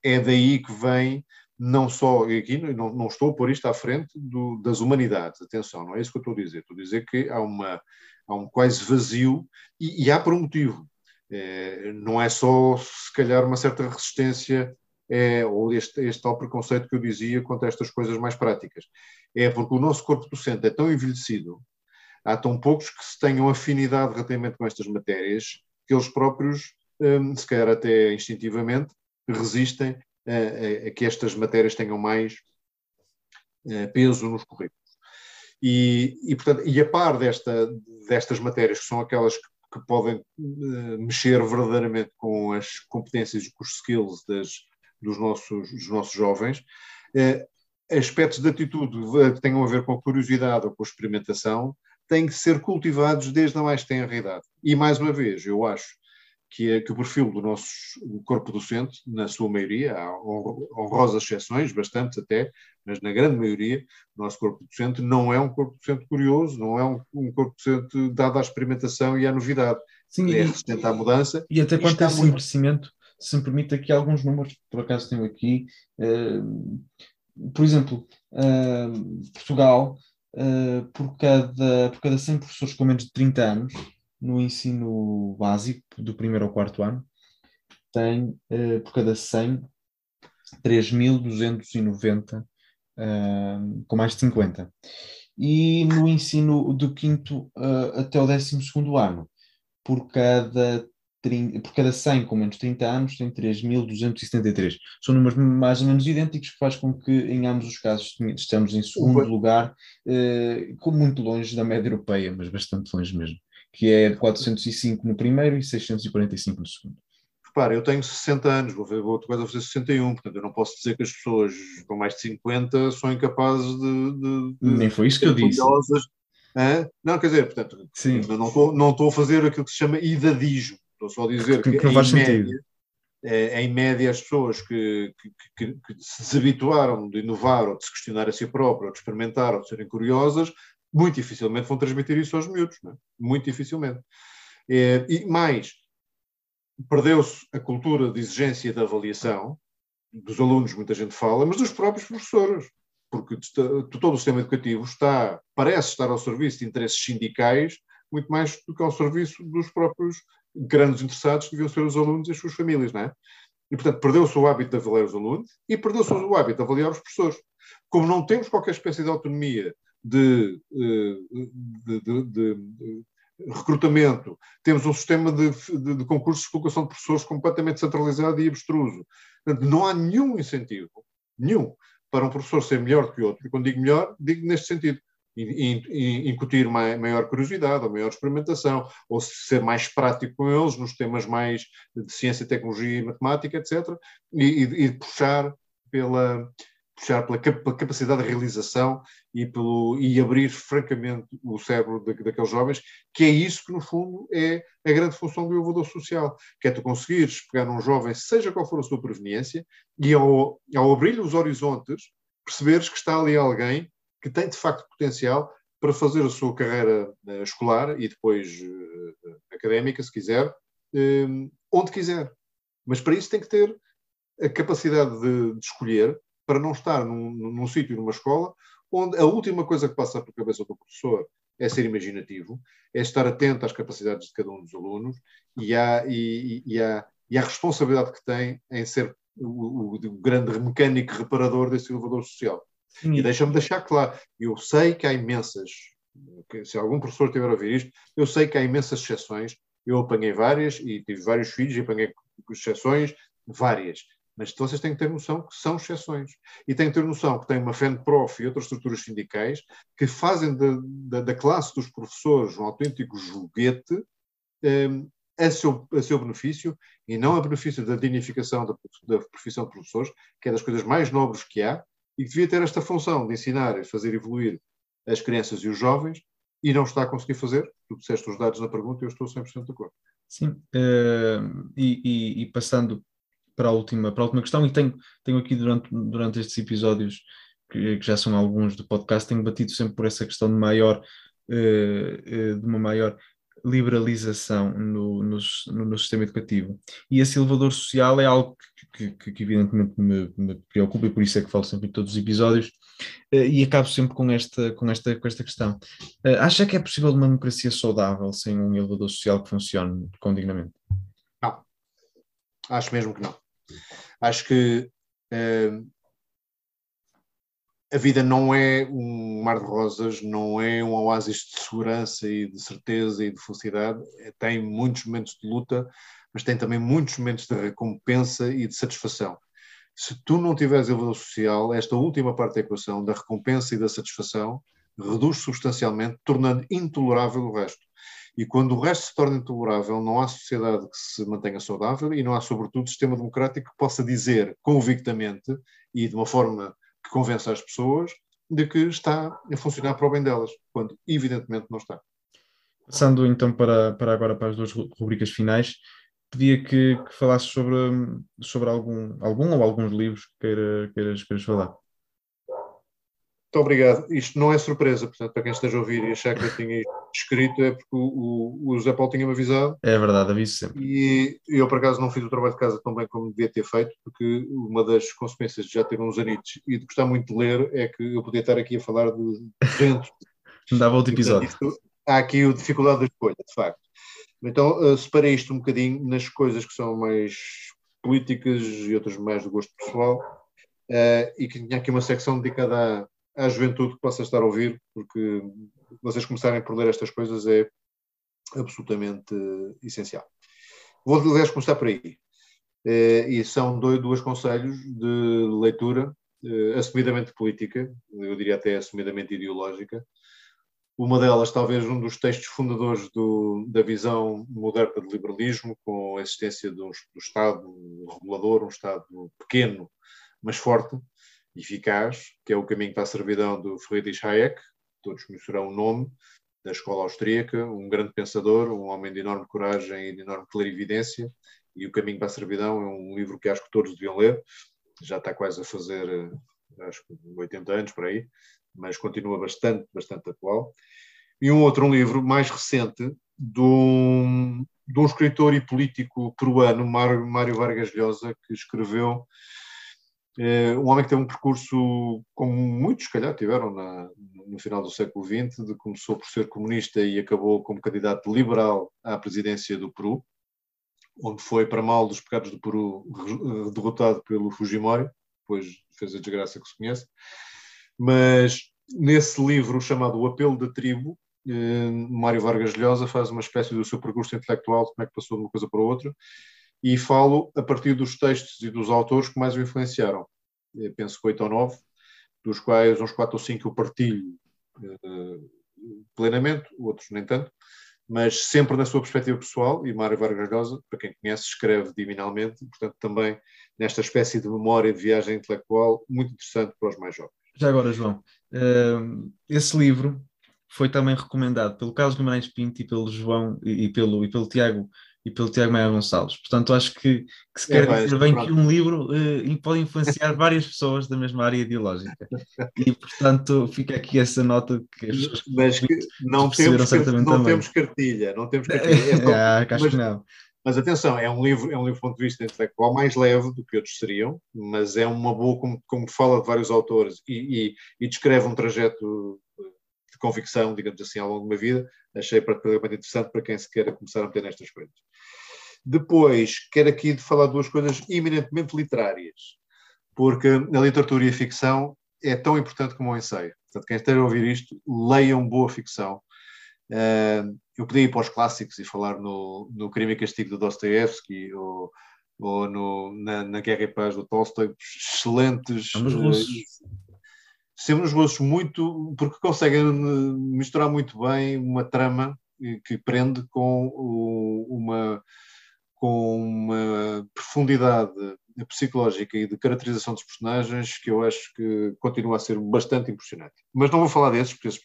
S2: é daí que vem não só, aqui não, não, estou a pôr isto à frente do, das humanidades, atenção, não é isso que eu estou a dizer, estou a dizer que há, uma, há um quase vazio, e, e há por um motivo, é, não é só se calhar uma certa resistência, é, ou este, este tal preconceito que eu dizia contra estas coisas mais práticas, é porque o nosso corpo docente é tão envelhecido, há tão poucos que se tenham afinidade relativamente com estas matérias, que eles próprios, hum, se calhar até instintivamente, resistem a, a que estas matérias tenham mais eh, peso nos currículos. E, e, portanto, e a par desta, destas matérias, que são aquelas que, que podem uh, mexer verdadeiramente com as competências e com os skills das, dos, nossos, dos nossos jovens, uh, aspectos de atitude que tenham a ver com a curiosidade ou com a experimentação têm que ser cultivados desde a mais tenra idade. E, mais uma vez, eu acho que, é, que o perfil do nosso corpo docente, na sua maioria, há honrosas exceções, bastante até, mas na grande maioria, o nosso corpo docente não é um corpo docente curioso, não é um, um corpo docente dado à experimentação e à novidade. Sim, é resistente à mudança.
S1: E até quanto a esse muito... crescimento, se me permite aqui alguns números, por acaso tenho aqui, uh, por exemplo, uh, Portugal, uh, por, cada, por cada 100 professores com menos de 30 anos, no ensino básico, do primeiro ao quarto ano, tem por cada 100, 3.290 uh, com mais de 50. E no ensino do quinto até o décimo segundo ano, por cada, 30, por cada 100 com menos de 30 anos, tem 3.273. São números mais ou menos idênticos, que faz com que, em ambos os casos, estamos em segundo lugar, uh, muito longe da média europeia, mas bastante longe mesmo que é 405 no primeiro e 645 no segundo.
S2: Repara, eu tenho 60 anos, vou ver outra coisa, vou fazer 61, portanto eu não posso dizer que as pessoas com mais de 50 são incapazes de. de,
S1: de Nem foi isso que eu disse.
S2: Não, quer dizer, portanto, Sim. não estou não estou a fazer aquilo que se chama idadismo, estou só a dizer que, que, que não faz média, sentido. É, em média, as pessoas que, que, que, se desabituaram de inovar ou de se questionar a si próprio, ou de experimentar, ou de serem curiosas, muito dificilmente vão transmitir isso aos miúdos, é? muito dificilmente. É, e mais, perdeu-se a cultura de exigência de avaliação, dos alunos muita gente fala, mas dos próprios professores, porque todo o sistema educativo está, parece estar ao serviço de interesses sindicais, muito mais do que ao serviço dos próprios grandes interessados deviam ser os alunos e as suas famílias, não é? E, portanto, perdeu-se o hábito de avaliar os alunos e perdeu-se o hábito de avaliar os professores. Como não temos qualquer espécie de autonomia de, eh, de, de, de recrutamento, temos um sistema de, de, concursos de colocação de professores completamente centralizado e abstruso. Portanto, não há nenhum incentivo, nenhum, para um professor ser melhor do que outro. E quando digo melhor, digo neste sentido. Incutir maior curiosidade, ou maior experimentação, ou ser mais prático com eles nos temas mais de ciência, tecnologia e matemática, etc. E, e, puxar pela, puxar pela, capacidade de realização e, pelo, e abrir francamente o cérebro da, daqueles jovens, que é isso que, no fundo, é a grande função do elevador social, que é tu conseguires pegar um jovem, seja qual for a sua proveniência, e ao, ao abrir-lhe os horizontes, perceberes que está ali alguém que tem, de facto, potencial para fazer a sua carreira uh, escolar e depois uh, académica, se quiser, uh, onde quiser. Mas para isso tem que ter a capacidade de, de escolher para não estar num, num sítio, numa escola, onde a última coisa que passa pela cabeça do professor é ser imaginativo, é estar atento às capacidades de cada um dos alunos e à, e, e à, e à responsabilidade que tem em ser o, o, o grande mecânico reparador desse elevador social. Sim. E deixa-me deixar claro, eu sei que há imensas, se algum professor estiver a ouvir isto, eu sei que há imensas exceções, eu apanhei várias e tive vários filhos e apanhei exceções, várias. Mas vocês têm que ter noção que são exceções. E têm que ter noção que tem uma FENPROF e outras estruturas sindicais que fazem da, da, da classe dos professores um autêntico joguete um, a, seu, a seu benefício e não a benefício da dignificação da, da profissão de professores, que é das coisas mais nobres que há e que devia ter esta função de ensinar e fazer evoluir as crianças e os jovens e não está a conseguir fazer. Tu disseste os dados na pergunta e eu estou 100% de acordo.
S1: Sim, uh, e, e, e, passando para a última, para a última questão, e tenho, tenho aqui durante, durante estes episódios, que, que já são alguns do podcast, tenho batido sempre por essa questão de maior de uma maior liberalização no, no, no, sistema educativo. E esse elevador social é algo que, que, que evidentemente me, me, preocupa e por isso é que falo sempre em todos os episódios uh, e acabo sempre com esta, com esta, com esta questão. Uh, acha que é possível uma democracia saudável sem um elevador social que funcione com dignamente?
S2: Não. Acho mesmo que não. Acho que uh, a vida não é um mar de rosas, não é um oásis de segurança e de certeza e de felicidade. É, tem muitos momentos de luta, mas tem também muitos momentos de recompensa e de satisfação. Se tu não tiveres elevador social, esta última parte da equação, da recompensa e da satisfação, reduz substancialmente, tornando intolerável o resto. E quando o resto se torna intolerável, não há sociedade que se mantenha saudável e não há, sobretudo, sistema democrático que possa dizer convictamente e de uma forma que convença as pessoas de que está a funcionar para o bem delas, quando evidentemente não está.
S1: Passando então para, para agora para as duas rubricas finais, pedia que, que falasses sobre, sobre algum, algum ou alguns livros que queira, queiras, queiras falar.
S2: Muito obrigado. Isto não é surpresa, portanto, para quem esteja a ouvir e achar que eu tinha escrito, é porque o, o, o José Paulo tinha-me avisado.
S1: É verdade, aviso sempre.
S2: E eu, por acaso, não fiz o trabalho de casa tão bem como devia ter feito, porque uma das consequências de já ter uns anitos e de gostar muito de ler é que eu podia estar aqui a falar de gente. [laughs]
S1: Dava outro episódio.
S2: Portanto, isto, há aqui a dificuldade da escolha, de facto. Então, uh, separei isto um bocadinho nas coisas que são mais políticas e outras mais do gosto pessoal, uh, e que tinha aqui uma secção dedicada a à juventude que possa estar a ouvir, porque vocês começarem por ler estas coisas é absolutamente essencial. Vou, aliás, começar por aí. Eh, e são dois, dois conselhos de leitura, eh, assumidamente política, eu diria até assumidamente ideológica. Uma delas, talvez, um dos textos fundadores do, da visão moderna de liberalismo, com a existência do, do Estado regulador, um Estado pequeno, mas forte, eficaz, que é o caminho para a servidão do Friedrich Hayek, todos conhecerão o nome, da escola austríaca, um grande pensador, um homem de enorme coragem e de enorme clarividência, e O Caminho para a Servidão é um livro que acho que todos deviam ler, já está quase a fazer, eh, acho que 80 anos por aí, mas continua bastante, bastante atual. E um outro um livro mais recente, de um, de um escritor e político peruano, Mário Vargas Llosa, que escreveu um homem que teve um percurso, como muitos, se calhar, tiveram na, no final do século XX, de, começou por ser comunista e acabou como candidato liberal à presidência do Peru, onde foi, para mal dos pecados do Peru, derrotado pelo Fujimori, depois fez a desgraça que se conhece. Mas nesse livro chamado O Apelo da Tribo, eh, Mário Vargas Llosa faz uma espécie do seu percurso intelectual, como é que passou de uma coisa para outra, e falo a partir dos textos e dos autores que mais o influenciaram. Eu penso que oito ou nove, dos quais uns quatro ou cinco eu partilho uh, plenamente, outros nem tanto, mas sempre na sua perspectiva pessoal, e Mário Vargas Llosa, para quem conhece, escreve divinalmente, portanto também nesta espécie de memória de viagem intelectual muito interessante para os mais jovens.
S1: Já agora, João, uh, esse livro foi também recomendado pelo Carlos Guimarães Pinto e pelo João e, e pelo, e pelo Tiago e pelo Tiago Maia Gonçalves. Portanto, acho que, que se é, quer dizer bem pronto. que um livro uh, pode influenciar várias pessoas da mesma área ideológica. E, portanto, fica aqui essa nota que as pessoas
S2: mas que não, temos, não temos cartilha, não temos [laughs] cartilha. É,
S1: ah, acho mas, não.
S2: Mas atenção, é um livro, é um livro do ponto de vista intelectual mais leve do que outros seriam, mas é uma boa, como, como fala de vários autores e, e, e descreve um trajeto convicção, digamos assim, ao longo de uma vida, achei particularmente interessante para quem se queira começar a meter nestas coisas. Depois, quero aqui falar duas coisas eminentemente literárias, porque a literatura e a ficção é tão importante como o ensaio. Portanto, quem esteja a ouvir isto, leiam boa ficção. Uh, eu podia ir para os clássicos e falar no, no Crime e Castigo de Dostoevsky ou, ou no, na, na, Guerra e Paz do Tolstói, excelentes. Uh, sempre nos gostos muito, porque conseguem eh, misturar muito bem uma trama que prende com uma, com uma profundidade psicológica e de caracterização dos personagens que eu acho que continua a ser bastante impressionante. Mas não vou falar desses, porque esses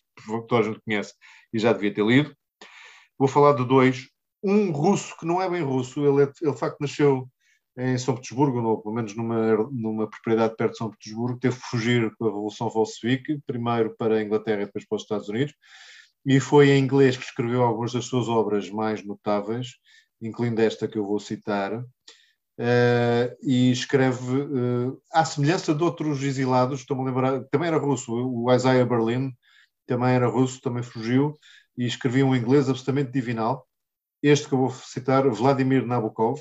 S2: toda a gente conhece e já devia ter lido. Vou falar de dois. Um russo que não é bem russo, ele, é, ele de facto nasceu em São Petersburgo, ou pelo menos numa, numa propriedade perto de São Petersburgo, teve que fugir com a Revolução Bolchevique, primeiro para a Inglaterra e depois para os Estados Unidos. e foi em inglês que escreveu algumas das suas obras mais notáveis, incluindo esta que eu vou citar. Uh, e escreve, uh, à semelhança de outros exilados, estou-me a lembrar, também era russo, o Isaiah Berlin também era russo, também fugiu, e escrevia um inglês absolutamente divinal. Este que eu vou citar, Vladimir Nabokov,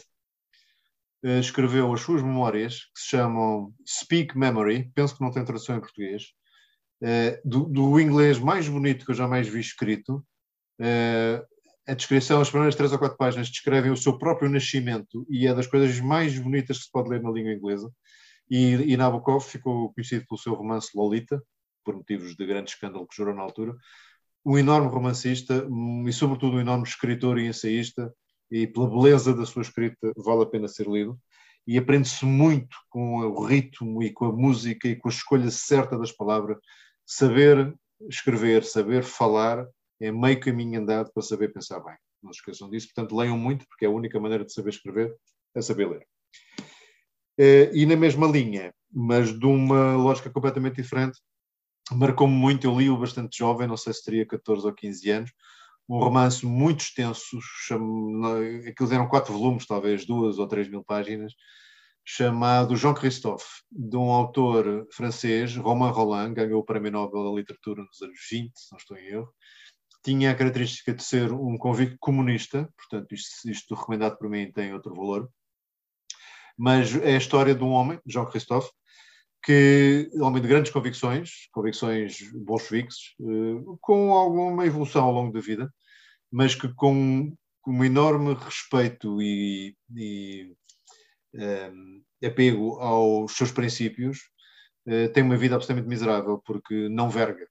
S2: escreveu as suas memórias, que se chamam Speak Memory, penso que não tem tradução em português, do, do, inglês mais bonito que eu jamais vi escrito, a descrição, as primeiras três ou quatro páginas descrevem o seu próprio nascimento e é das coisas mais bonitas que se pode ler na língua inglesa. E, e Nabokov ficou conhecido pelo seu romance Lolita, por motivos de grande escândalo que gerou na altura. Um enorme romancista e, sobretudo, um enorme escritor e ensaísta, e pela beleza da sua escrita vale a pena ser lido. E aprende-se muito com o ritmo e com a música e com a escolha certa das palavras. Saber escrever, saber falar é meio caminho andado para saber pensar bem. Não se esqueçam disso. Portanto, leiam muito, porque é a única maneira de saber escrever é saber ler. Eh, e na mesma linha, mas de uma lógica completamente diferente, marcou-me muito. Eu li-o bastante jovem, não sei se teria 14 ou 15 anos. Um romance muito extenso, chamo, aqueles eram quatro volumes, talvez duas ou três mil páginas, chamado Jean Christophe, de um autor francês, Romain Roland, ganhou o Prémio Nobel da Literatura nos anos 20, se não estou em erro, tinha a característica de ser um convicto comunista, portanto, isto, isto recomendado por mim tem outro valor. Mas é a história de um homem, Jean Christophe, que homem de grandes convicções, convicções bolcheviques, eh, com alguma evolução ao longo da vida, mas que com, com um enorme respeito e, e um, eh, apego aos seus princípios, uh, tem uma vida absolutamente miserável, porque não verga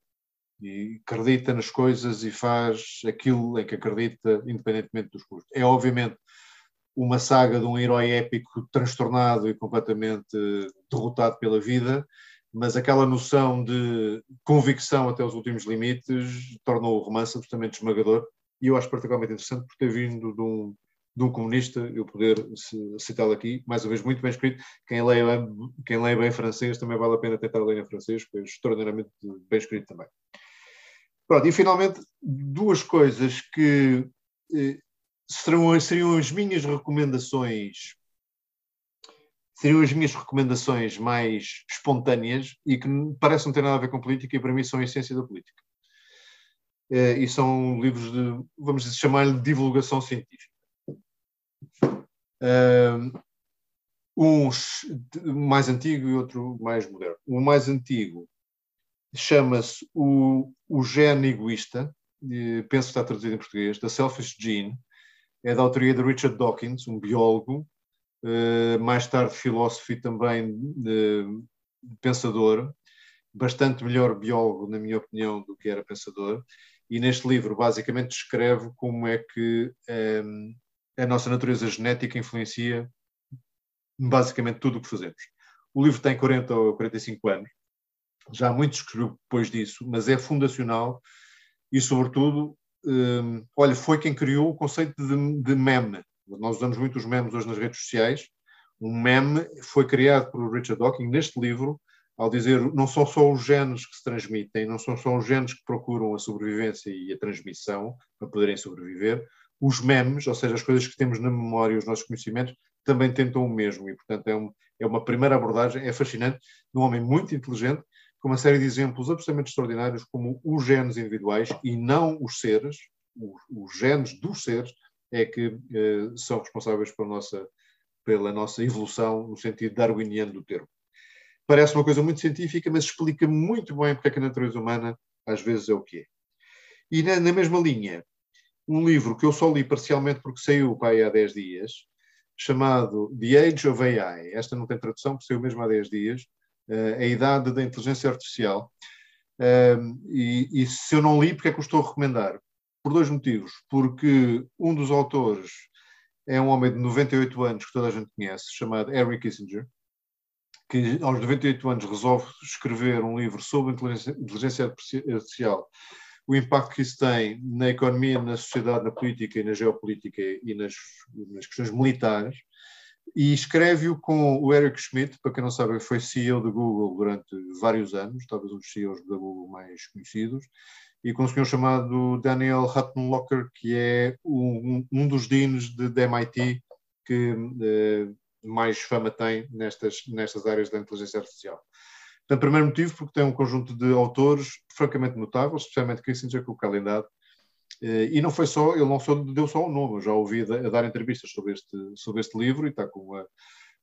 S2: e acredita nas coisas e faz aquilo em que acredita, independentemente dos custos. É obviamente uma saga de um herói épico transtornado e completamente derrotado pela vida, mas aquela noção de convicção até os últimos limites tornou o romance absolutamente esmagador e eu acho particularmente interessante por ter vindo de um, de um comunista, eu poder citá-lo aqui, mais uma vez muito bem escrito. Quem leia, quem leia bem francês também vale a pena tentar ler em francês, pois extraordinariamente bem escrito também. Pronto, e finalmente, duas coisas que seriam, as minhas recomendações seriam as minhas recomendações mais espontâneas e que parecem não ter nada a ver com política e para mim são a essência da política. Eh, e são livros de, vamos chamar-lhe divulgação científica. Uns mais antigo e outro mais moderno. O mais antigo chama-se o, o Gene Egoísta, penso que está traduzido em português, da Selfish Gene, é da autoria de Richard Dawkins, um biólogo, uh, mais tarde filósofo e também uh, pensador, bastante melhor biólogo, na minha opinião, do que era pensador, e neste livro basicamente descreve como é que um, a nossa natureza genética influencia basicamente tudo o que fazemos. O livro tem 40 ou 45 anos, já muitos escreveu depois disso, mas é fundacional e, sobretudo, um, olha, foi quem criou o conceito de, de, meme. Nós usamos muito os memes hoje nas redes sociais. Um meme foi criado por Richard Dawkins neste livro, ao dizer não são só os genes que se transmitem, não são só os genes que procuram a sobrevivência e a transmissão para poderem sobreviver. Os memes, ou seja, as coisas que temos na memória, os nossos conhecimentos, também tentam o mesmo. E, portanto, é, um, é uma primeira abordagem, é fascinante, de um homem muito inteligente com uma série de exemplos absolutamente extraordinários, como os genes individuais e não os seres, os, os genes dos seres, é que eh, são responsáveis pela nossa, pela nossa evolução no sentido darwiniano do termo. Parece uma coisa muito científica, mas explica muito bem porque é que a natureza humana às vezes é o que é. E na, na mesma linha, um livro que eu só li parcialmente porque saiu pai, há 10 dias, chamado The Age of AI. Esta não tem tradução, porque saiu mesmo há 10 dias, a idade da inteligência artificial. E, e, se eu não li, porque é que eu estou a recomendar? Por dois motivos. Porque um dos autores é um homem de 98 anos que toda a gente conhece, chamado Henry Kissinger, que aos 98 anos resolve escrever um livro sobre inteligência artificial, o impacto que isso tem na economia, na sociedade, na política e na geopolítica e nas, nas questões militares e escreve-o com o Eric Schmidt, para quem não sabe, foi CEO da Google durante vários anos, talvez um dos CEOs da Google mais conhecidos, e com um senhor chamado Daniel Hutton-Locker, que é um, um dos deans de, de MIT que uh, mais fama tem nestas, nestas áreas da inteligência artificial. Portanto, primeiro motivo, porque tem um conjunto de autores francamente notáveis, especialmente Kissinger, com o Calendar, eh, e não foi só, ele não só deu só um nome, eu já ouvi a dar entrevistas sobre este, sobre este livro e está com, uma,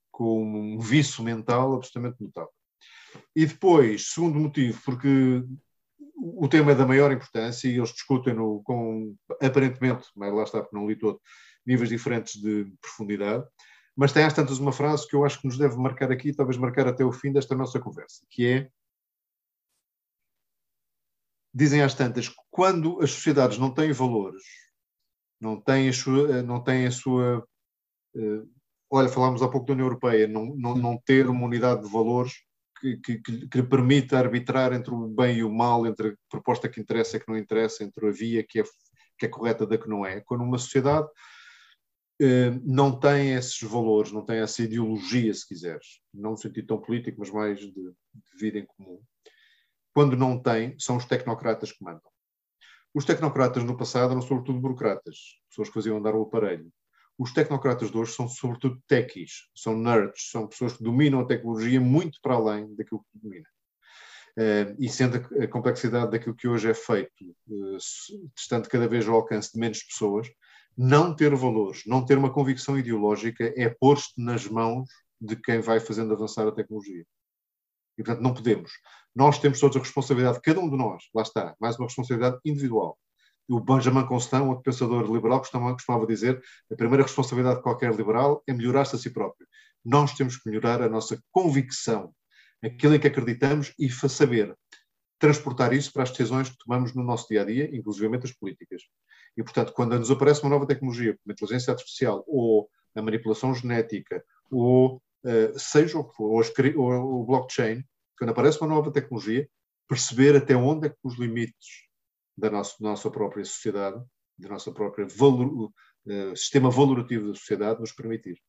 S2: com um vício mental absolutamente notável. E depois, segundo motivo, porque o tema é da maior importância e eles discutem-no com, aparentemente, mas lá está porque não li todo, níveis diferentes de profundidade, mas tem às tantas uma frase que eu acho que nos deve marcar aqui, talvez marcar até o fim desta nossa conversa, que é dizem às tantas quando as sociedades não têm valores, não têm a sua, não têm a sua uh, olha, falámos há pouco da União Europeia, não, não, não ter uma unidade de valores que, que, que, permita arbitrar entre o bem e o mal, entre a proposta que interessa e que não interessa, entre a via que é, que é correta da que não é. Quando uma sociedade eh, não tem esses valores, não tem essa ideologia, se quiseres, não no sentido tão político, mas mais de, de vida em comum. Quando não tem, são os tecnocratas que mandam. Os tecnocratas no passado eram sobretudo burocratas, pessoas que faziam andar o aparelho os tecnocratas de hoje são sobretudo techies, são nerds, são pessoas que dominam a tecnologia muito para além daquilo que domina. Uh, e sendo a, complexidade daquilo que hoje é feito, estando cada vez ao alcance de menos pessoas, não ter valores, não ter uma convicção ideológica é pôr-te nas mãos de quem vai fazendo avançar a tecnologia. E, portanto, não podemos. Nós temos todos a responsabilidade, cada um de nós, lá está, mais uma responsabilidade individual, o Benjamin Constant, outro pensador liberal, costumava, costumava dizer a primeira responsabilidade de qualquer liberal é melhorar-se a si próprio. Nós temos que melhorar a nossa convicção, aquilo em que acreditamos e saber transportar isso para as decisões que tomamos no nosso dia a dia, inclusive as políticas. E, portanto, quando nos aparece uma nova tecnologia, como a inteligência artificial, ou a manipulação genética, ou uh, seja o que for, ou, ou o blockchain, quando aparece uma nova tecnologia, perceber até onde é que os limites da nossa, nossa própria sociedade, do nosso próprio valor, uh, sistema valorativo da sociedade nos permitir.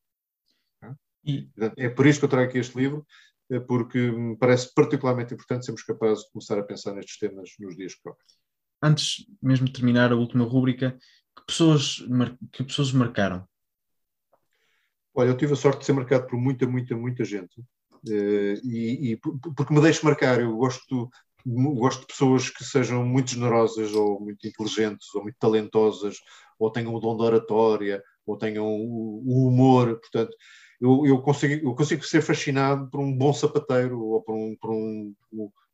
S2: E... É por isso que eu trago aqui este livro, eh, porque me parece particularmente importante sermos capazes de começar a pensar nestes temas nos dias que correm.
S1: Antes mesmo de terminar a última rúbrica, que pessoas, que pessoas marcaram?
S2: Olha, eu tive a sorte de ser marcado por muita, muita, muita gente. Uh, e, e, porque me deixo marcar, eu gosto gosto de pessoas que sejam muito generosas ou muito inteligentes ou muito talentosas ou tenham o dom da oratória ou tenham o, o humor, portanto eu, eu, consigo, eu consigo ser fascinado por um bom sapateiro ou por um, por um,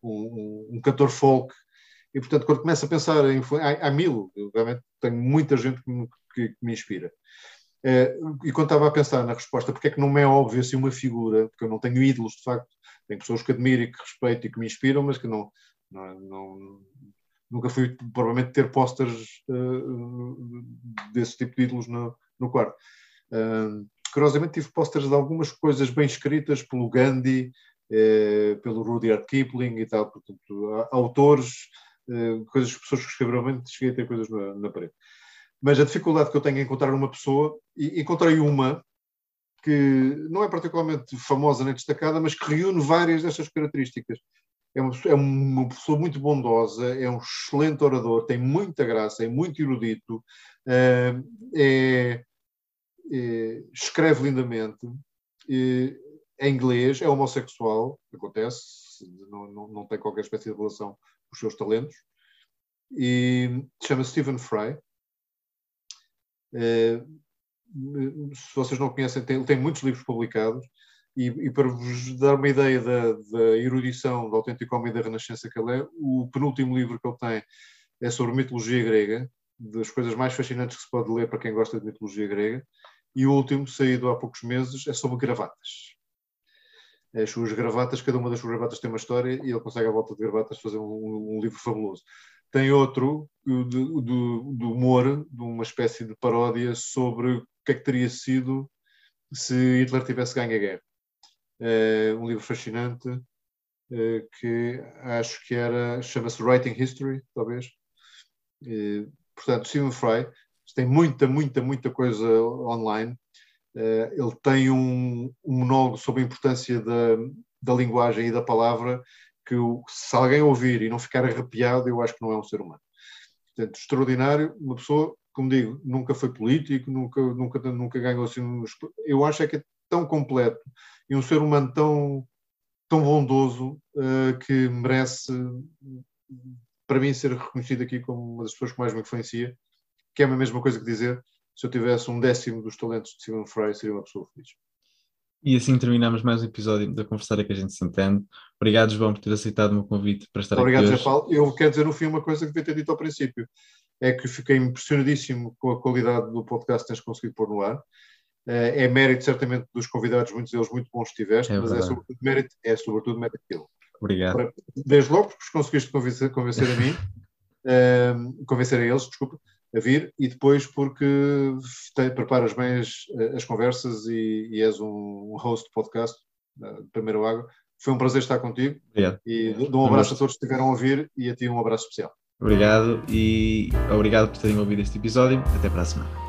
S2: um, um, cantor folk. E portanto quando começo a pensar em há, há mil, eu realmente tenho muita gente que me, que, que me inspira e quando estava a pensar na resposta porque é que não me é óbvio assim uma figura, porque eu não tenho ídolos de facto tem pessoas que admiro e que respeito e que me inspiram, mas que não, não, não nunca fui provavelmente ter posters uh, desse tipo de ídolos no, no quarto. Uh, curiosamente tive posters de algumas coisas bem escritas pelo Gandhi, uh, pelo Rudyard Kipling e tal, portanto, autores, uh, coisas, pessoas que escreveram bem, cheguei a ter coisas na, na parede. Mas a dificuldade que eu tenho em encontrar uma pessoa, e encontrei uma que não é particularmente famosa nem destacada, mas que reúne várias destas características. É uma, é uma pessoa muito bondosa, é um excelente orador, tem muita graça, é muito erudito, é, é, escreve lindamente, é inglês, é homossexual, acontece, não, não, não tem qualquer espécie de relação com os seus talentos, e chama Stephen Fry. É, se vocês não conhecem, tem, tem muitos livros publicados, e, e, para vos dar uma ideia da, da erudição do autêntico homem da Renascença que ele é, o penúltimo livro que ele tem é sobre mitologia grega, das coisas mais fascinantes que se pode ler para quem gosta de mitologia grega, e o último, saído há poucos meses, é sobre gravatas. As suas gravatas, cada uma das suas gravatas tem uma história e ele consegue, à volta de gravatas, fazer um, um livro fabuloso. Tem outro, do, do, do humor, de uma espécie de paródia sobre o que é que teria sido se Hitler tivesse ganho a guerra. É um livro fascinante é, que acho que era, chama-se Writing History, talvez. É, portanto, Stephen Fry tem muita, muita, muita coisa online. Ele tem um, um monólogo sobre a importância da, da linguagem e da palavra que se alguém ouvir e não ficar arrepiado, eu acho que não é um ser humano. Portanto, extraordinário, uma pessoa, como digo, nunca foi político, nunca, nunca, nunca ganhou assim. Eu acho é que é tão completo e um ser humano tão, tão bondoso uh, que merece, para mim, ser reconhecido aqui como uma das pessoas que mais me influencia, que é a mesma coisa que dizer se eu tivesse um décimo dos talentos de Stephen Fry, seria uma pessoa feliz.
S1: E assim terminamos mais um episódio da Conversar que a gente se entende. Obrigado, João, por ter aceitado o meu convite para estar
S2: Obrigado,
S1: aqui.
S2: Obrigado, Paulo. Eu quero dizer no fim uma coisa que devia ter dito ao princípio. É que fiquei impressionadíssimo com a qualidade do podcast que tens conseguido pôr no ar. Eh, é mérito, certamente, dos convidados, muitos deles muito bons que tiveste, é mas é sobretudo mérito, é sobretudo mérito dele.
S1: Obrigado.
S2: Desde logo, porque conseguiste convencer, convencer a mim, uh, [laughs] convencer a eles, desculpa, a vir e depois porque te, preparas bem as, as conversas e, e, és um, host de podcast, de Primeiro Água. Foi um prazer estar contigo
S1: obrigado.
S2: e dou um abraço a todos que estiveram a ouvir e a ti um abraço especial.
S1: Obrigado e obrigado por terem ouvido este episódio. Até para a semana.